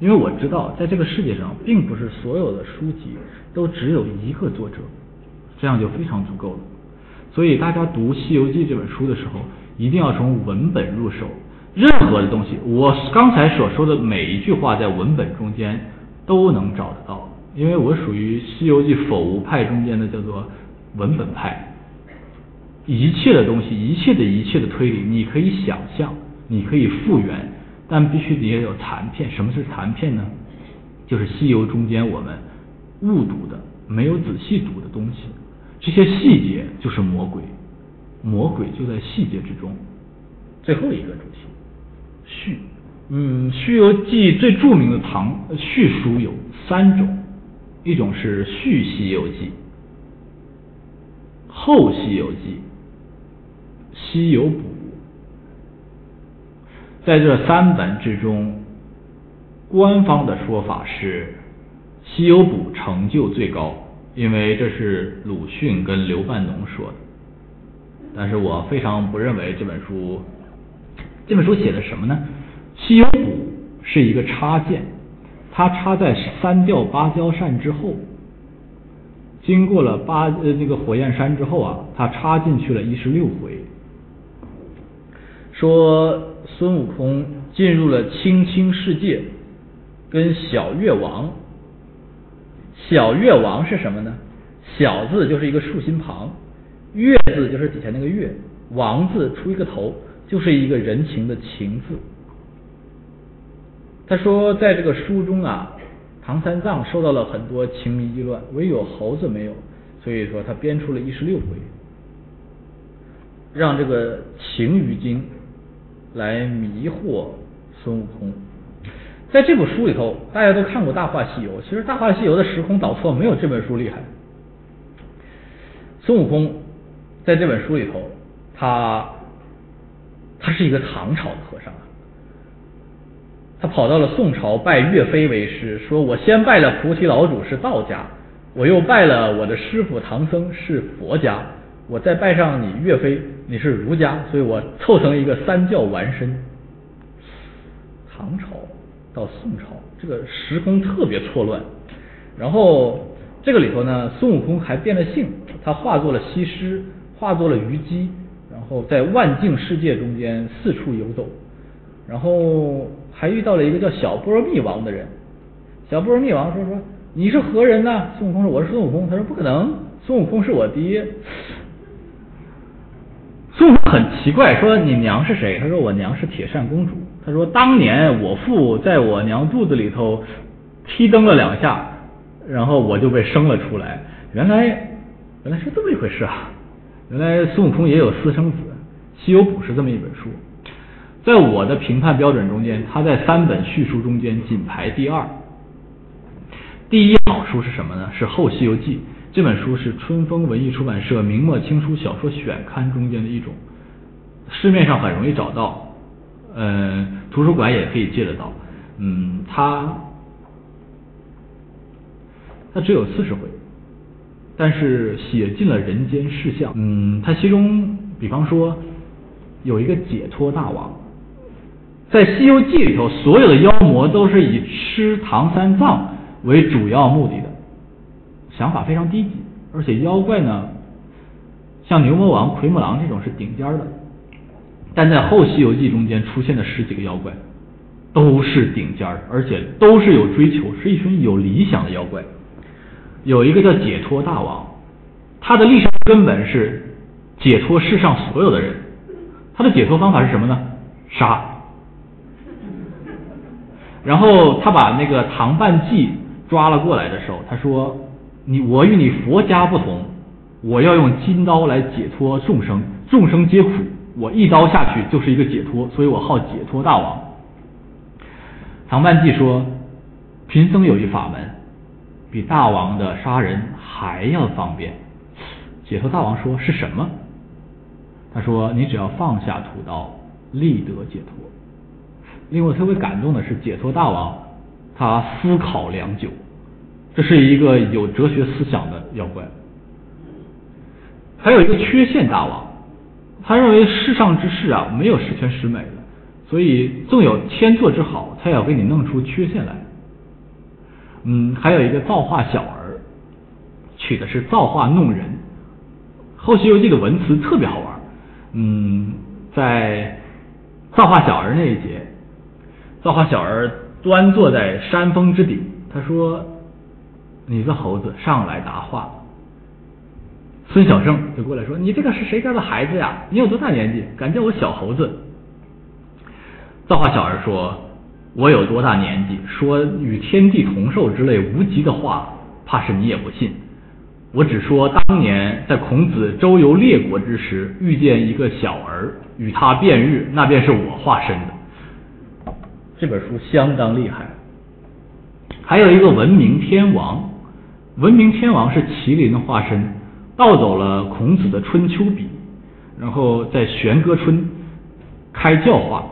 因为我知道，在这个世界上，并不是所有的书籍都只有一个作者。这样就非常足够了。所以大家读《西游记》这本书的时候，一定要从文本入手。任何的东西，我刚才所说的每一句话，在文本中间都能找得到。因为我属于《西游记》否无派中间的叫做文本派。一切的东西，一切的一切的推理，你可以想象，你可以复原，但必须得要有残片。什么是残片呢？就是《西游》中间我们误读的、没有仔细读的东西。这些细节就是魔鬼，魔鬼就在细节之中。最后一个主题，序。嗯，《西游记》最著名的唐序书有三种，一种是续《西游记》，后《西游记》，西游补。在这三本之中，官方的说法是《西游补》成就最高。因为这是鲁迅跟刘半农说的，但是我非常不认为这本书，这本书写的什么呢？《西游补》是一个插件，它插在三调芭蕉扇之后，经过了八呃那个火焰山之后啊，它插进去了一十六回，说孙悟空进入了青青世界，跟小越王。小越王是什么呢？小字就是一个竖心旁，越字就是底下那个越，王字出一个头，就是一个人情的情字。他说，在这个书中啊，唐三藏受到了很多情迷意乱，唯有猴子没有，所以说他编出了一十六回，让这个情鱼精来迷惑孙悟空。在这部书里头，大家都看过《大话西游》，其实《大话西游》的时空导错没有这本书厉害。孙悟空在这本书里头，他他是一个唐朝的和尚，他跑到了宋朝拜岳飞为师，说我先拜了菩提老祖是道家，我又拜了我的师傅唐僧是佛家，我再拜上你岳飞你是儒家，所以我凑成一个三教完身。唐朝。到宋朝，这个时空特别错乱。然后这个里头呢，孙悟空还变了性，他化作了西施，化作了虞姬，然后在万境世界中间四处游走。然后还遇到了一个叫小波罗蜜王的人。小波罗蜜王说说你是何人呢？孙悟空说我是孙悟空。他说不可能，孙悟空是我爹。孙悟空很奇怪，说你娘是谁？他说我娘是铁扇公主。他说当年我父在我娘肚子里头踢蹬了两下，然后我就被生了出来。原来原来是这么一回事啊！原来孙悟空也有私生子，《西游补》是这么一本书。在我的评判标准中间，它在三本续书中间仅排第二。第一好书是什么呢？是《后西游记》这本书是春风文艺出版社明末清初小说选刊中间的一种，市面上很容易找到，呃，图书馆也可以借得到。嗯，它它只有四十回，但是写尽了人间事相。嗯，它其中比方说有一个解脱大王，在《西游记》里头，所有的妖魔都是以吃唐三藏。为主要目的的想法非常低级，而且妖怪呢，像牛魔王、奎木狼这种是顶尖的，但在后《西游记》中间出现的十几个妖怪都是顶尖儿，而且都是有追求，是一群有理想的妖怪。有一个叫解脱大王，他的历史根本是解脱世上所有的人，他的解脱方法是什么呢？杀。然后他把那个唐半记。抓了过来的时候，他说：“你我与你佛家不同，我要用金刀来解脱众生，众生皆苦，我一刀下去就是一个解脱，所以我号解脱大王。”唐半记说：“贫僧有一法门，比大王的杀人还要方便。”解脱大王说：“是什么？”他说：“你只要放下屠刀，立得解脱。”令我特别感动的是，解脱大王。他思考良久，这是一个有哲学思想的妖怪。还有一个缺陷大王，他认为世上之事啊没有十全十美的，所以纵有天作之好，他也要给你弄出缺陷来。嗯，还有一个造化小儿，取的是造化弄人。后西游记的文词特别好玩。嗯，在造化小儿那一节，造化小儿。端坐在山峰之顶，他说：“你个猴子，上来答话。”孙小圣就过来说：“你这个是谁家的孩子呀？你有多大年纪？敢叫我小猴子？”造化小儿说：“我有多大年纪？说与天地同寿之类无极的话，怕是你也不信。我只说当年在孔子周游列国之时，遇见一个小儿，与他辩日，那便是我化身的。”这本书相当厉害，还有一个文明天王，文明天王是麒麟的化身，盗走了孔子的春秋笔，然后在玄歌春开教化，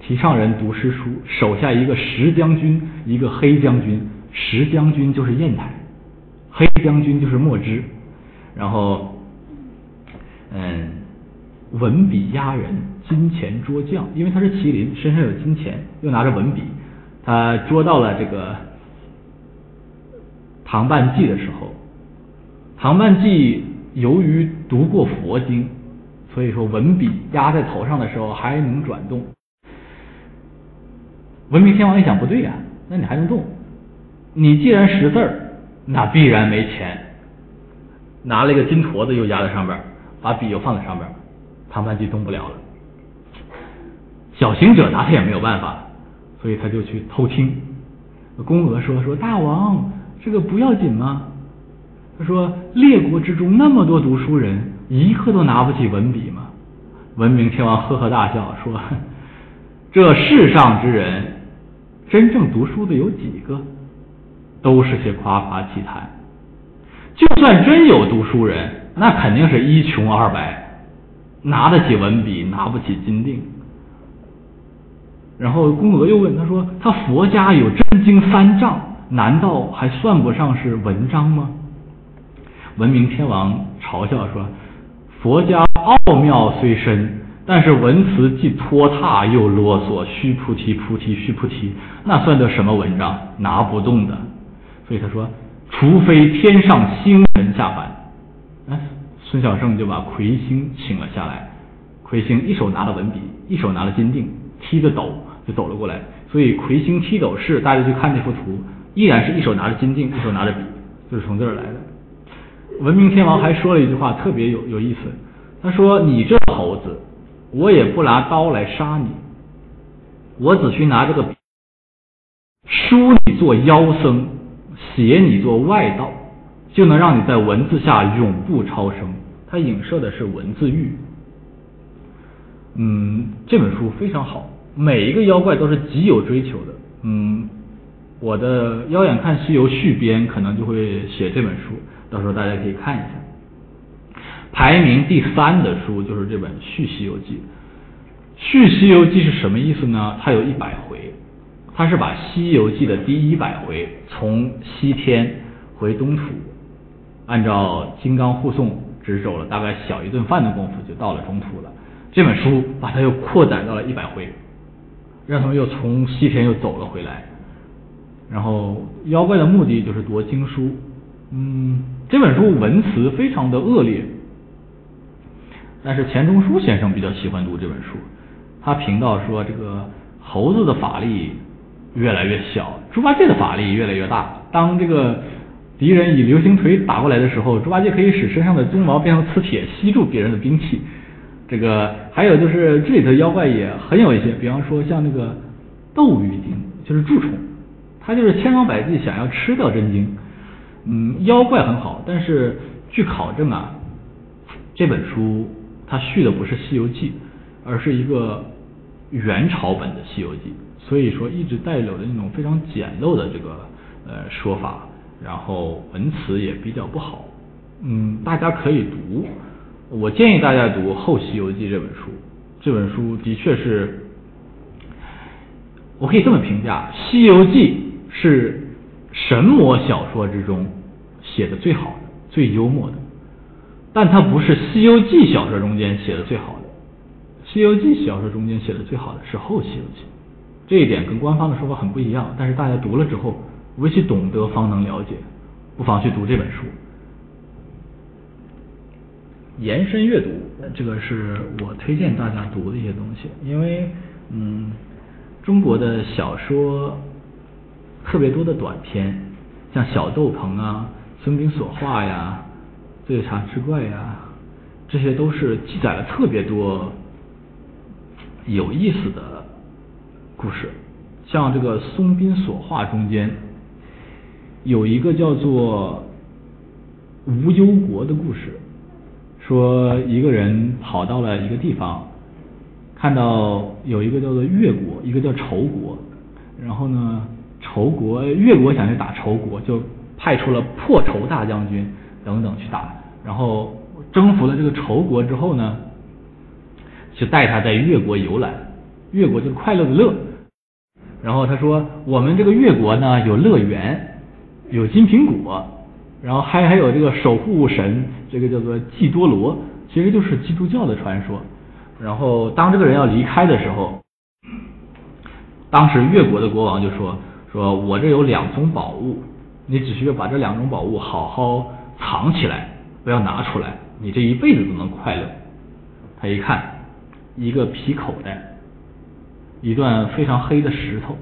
提倡人读诗书，手下一个石将军，一个黑将军，石将军就是砚台，黑将军就是墨汁，然后，嗯。文笔压人，金钱捉将，因为他是麒麟，身上有金钱，又拿着文笔，他捉到了这个唐半记的时候，唐半记由于读过佛经，所以说文笔压在头上的时候还能转动。文明天王一想不对呀，那你还能动？你既然识字儿，那必然没钱。拿了一个金坨子又压在上边，把笔又放在上边。唐半记动不了了，小行者拿他也没有办法，所以他就去偷听。宫娥说：“说大王，这个不要紧吗？”他说：“列国之中那么多读书人，一个都拿不起文笔吗？”文明天王呵呵大笑说：“这世上之人，真正读书的有几个？都是些夸夸其谈。就算真有读书人，那肯定是一穷二白。”拿得起文笔，拿不起金锭。然后宫娥又问他说：“他佛家有真经三藏，难道还算不上是文章吗？”文明天王嘲笑说：“佛家奥妙虽深，但是文辞既拖沓又啰嗦，须菩提菩提须菩提，那算得什么文章？拿不动的。”所以他说：“除非天上星神下凡。”哎。孙小圣就把魁星请了下来，魁星一手拿了文笔，一手拿了金锭，踢着斗就走了过来。所以魁星踢斗士，大家去看这幅图，依然是一手拿着金锭，一手拿着笔，就是从这儿来的。文明天王还说了一句话，特别有有意思。他说：“你这猴子，我也不拿刀来杀你，我只需拿这个笔书你做妖僧，写你做外道，就能让你在文字下永不超生。”它影射的是文字狱。嗯，这本书非常好，每一个妖怪都是极有追求的。嗯，我的《妖眼看西游》续编可能就会写这本书，到时候大家可以看一下。排名第三的书就是这本《续西游记》。《续西游记》是什么意思呢？它有一百回，它是把《西游记》的第一百回从西天回东土，按照金刚护送，只走了大概小一顿饭的功夫就到了中土了。这本书把它又扩展到了一百回，让他们又从西天又走了回来。然后妖怪的目的就是夺经书。嗯，这本书文词非常的恶劣，但是钱钟书先生比较喜欢读这本书。他评道说，这个猴子的法力越来越小，猪八戒的法力越来越大。当这个敌人以流星锤打过来的时候，猪八戒可以使身上的鬃毛变成磁铁，吸住别人的兵器。这个还有就是这里的妖怪也很有一些，比方说像那个斗鱼精，就是蛀虫，他就是千方百计想要吃掉真经。嗯，妖怪很好，但是据考证啊，这本书它续的不是《西游记》，而是一个元朝本的《西游记》，所以说一直带有的那种非常简陋的这个呃说法，然后文词也比较不好。嗯，大家可以读。我建议大家读《后西游记》这本书，这本书的确是，我可以这么评价，《西游记》是神魔小说之中写的最好的、最幽默的，但它不是《西游记》小说中间写的最好的，《西游记》小说中间写的最好的是《后西游记》，这一点跟官方的说法很不一样，但是大家读了之后，唯其懂得方能了解，不妨去读这本书。延伸阅读，这个是我推荐大家读的一些东西，因为嗯，中国的小说特别多的短篇，像小斗篷啊、孙膑所画呀、醉茶之怪呀，这些都是记载了特别多有意思的故事。像这个孙膑所画中间有一个叫做无忧国的故事。说一个人跑到了一个地方，看到有一个叫做越国，一个叫仇国，然后呢，仇国越国想去打仇国，就派出了破仇大将军等等去打，然后征服了这个仇国之后呢，就带他在越国游览，越国就是快乐的乐，然后他说我们这个越国呢有乐园，有金苹果。然后还还有这个守护神，这个叫做基多罗，其实就是基督教的传说。然后当这个人要离开的时候，当时越国的国王就说：“说我这有两宗宝物，你只需要把这两种宝物好好藏起来，不要拿出来，你这一辈子都能快乐。”他一看，一个皮口袋，一段非常黑的石头，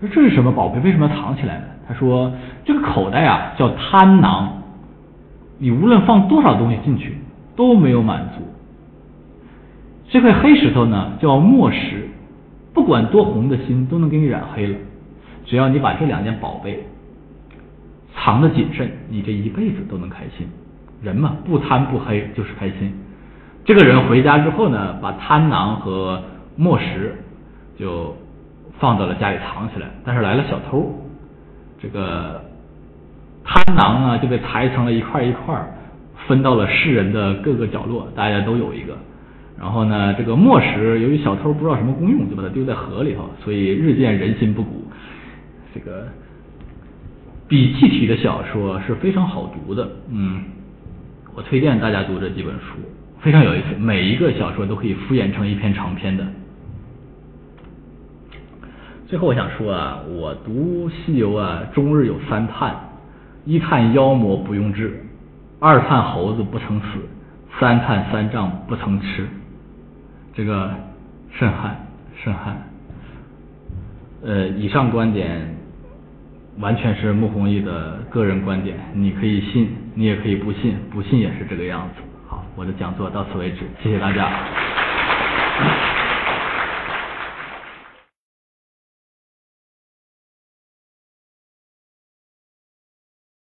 说这是什么宝贝？为什么要藏起来呢？他说：“这个口袋啊，叫贪囊，你无论放多少东西进去都没有满足。这块黑石头呢，叫墨石，不管多红的心都能给你染黑了。只要你把这两件宝贝藏的谨慎，你这一辈子都能开心。人嘛，不贪不黑就是开心。这个人回家之后呢，把贪囊和墨石就放到了家里藏起来，但是来了小偷。”这个贪囊啊，就被裁成了一块一块，分到了世人的各个角落，大家都有一个。然后呢，这个墨石由于小偷不知道什么功用，就把它丢在河里头，所以日渐人心不古。这个笔记体的小说是非常好读的，嗯，我推荐大家读这几本书，非常有意思，每一个小说都可以敷衍成一篇长篇的。最后我想说啊，我读西游啊，终日有三叹：一叹妖魔不用治，二叹猴子不曾死，三叹三藏不曾吃。这个甚罕甚罕。呃，以上观点完全是穆弘毅的个人观点，你可以信，你也可以不信，不信也是这个样子。好。我的讲座到此为止，谢谢大家。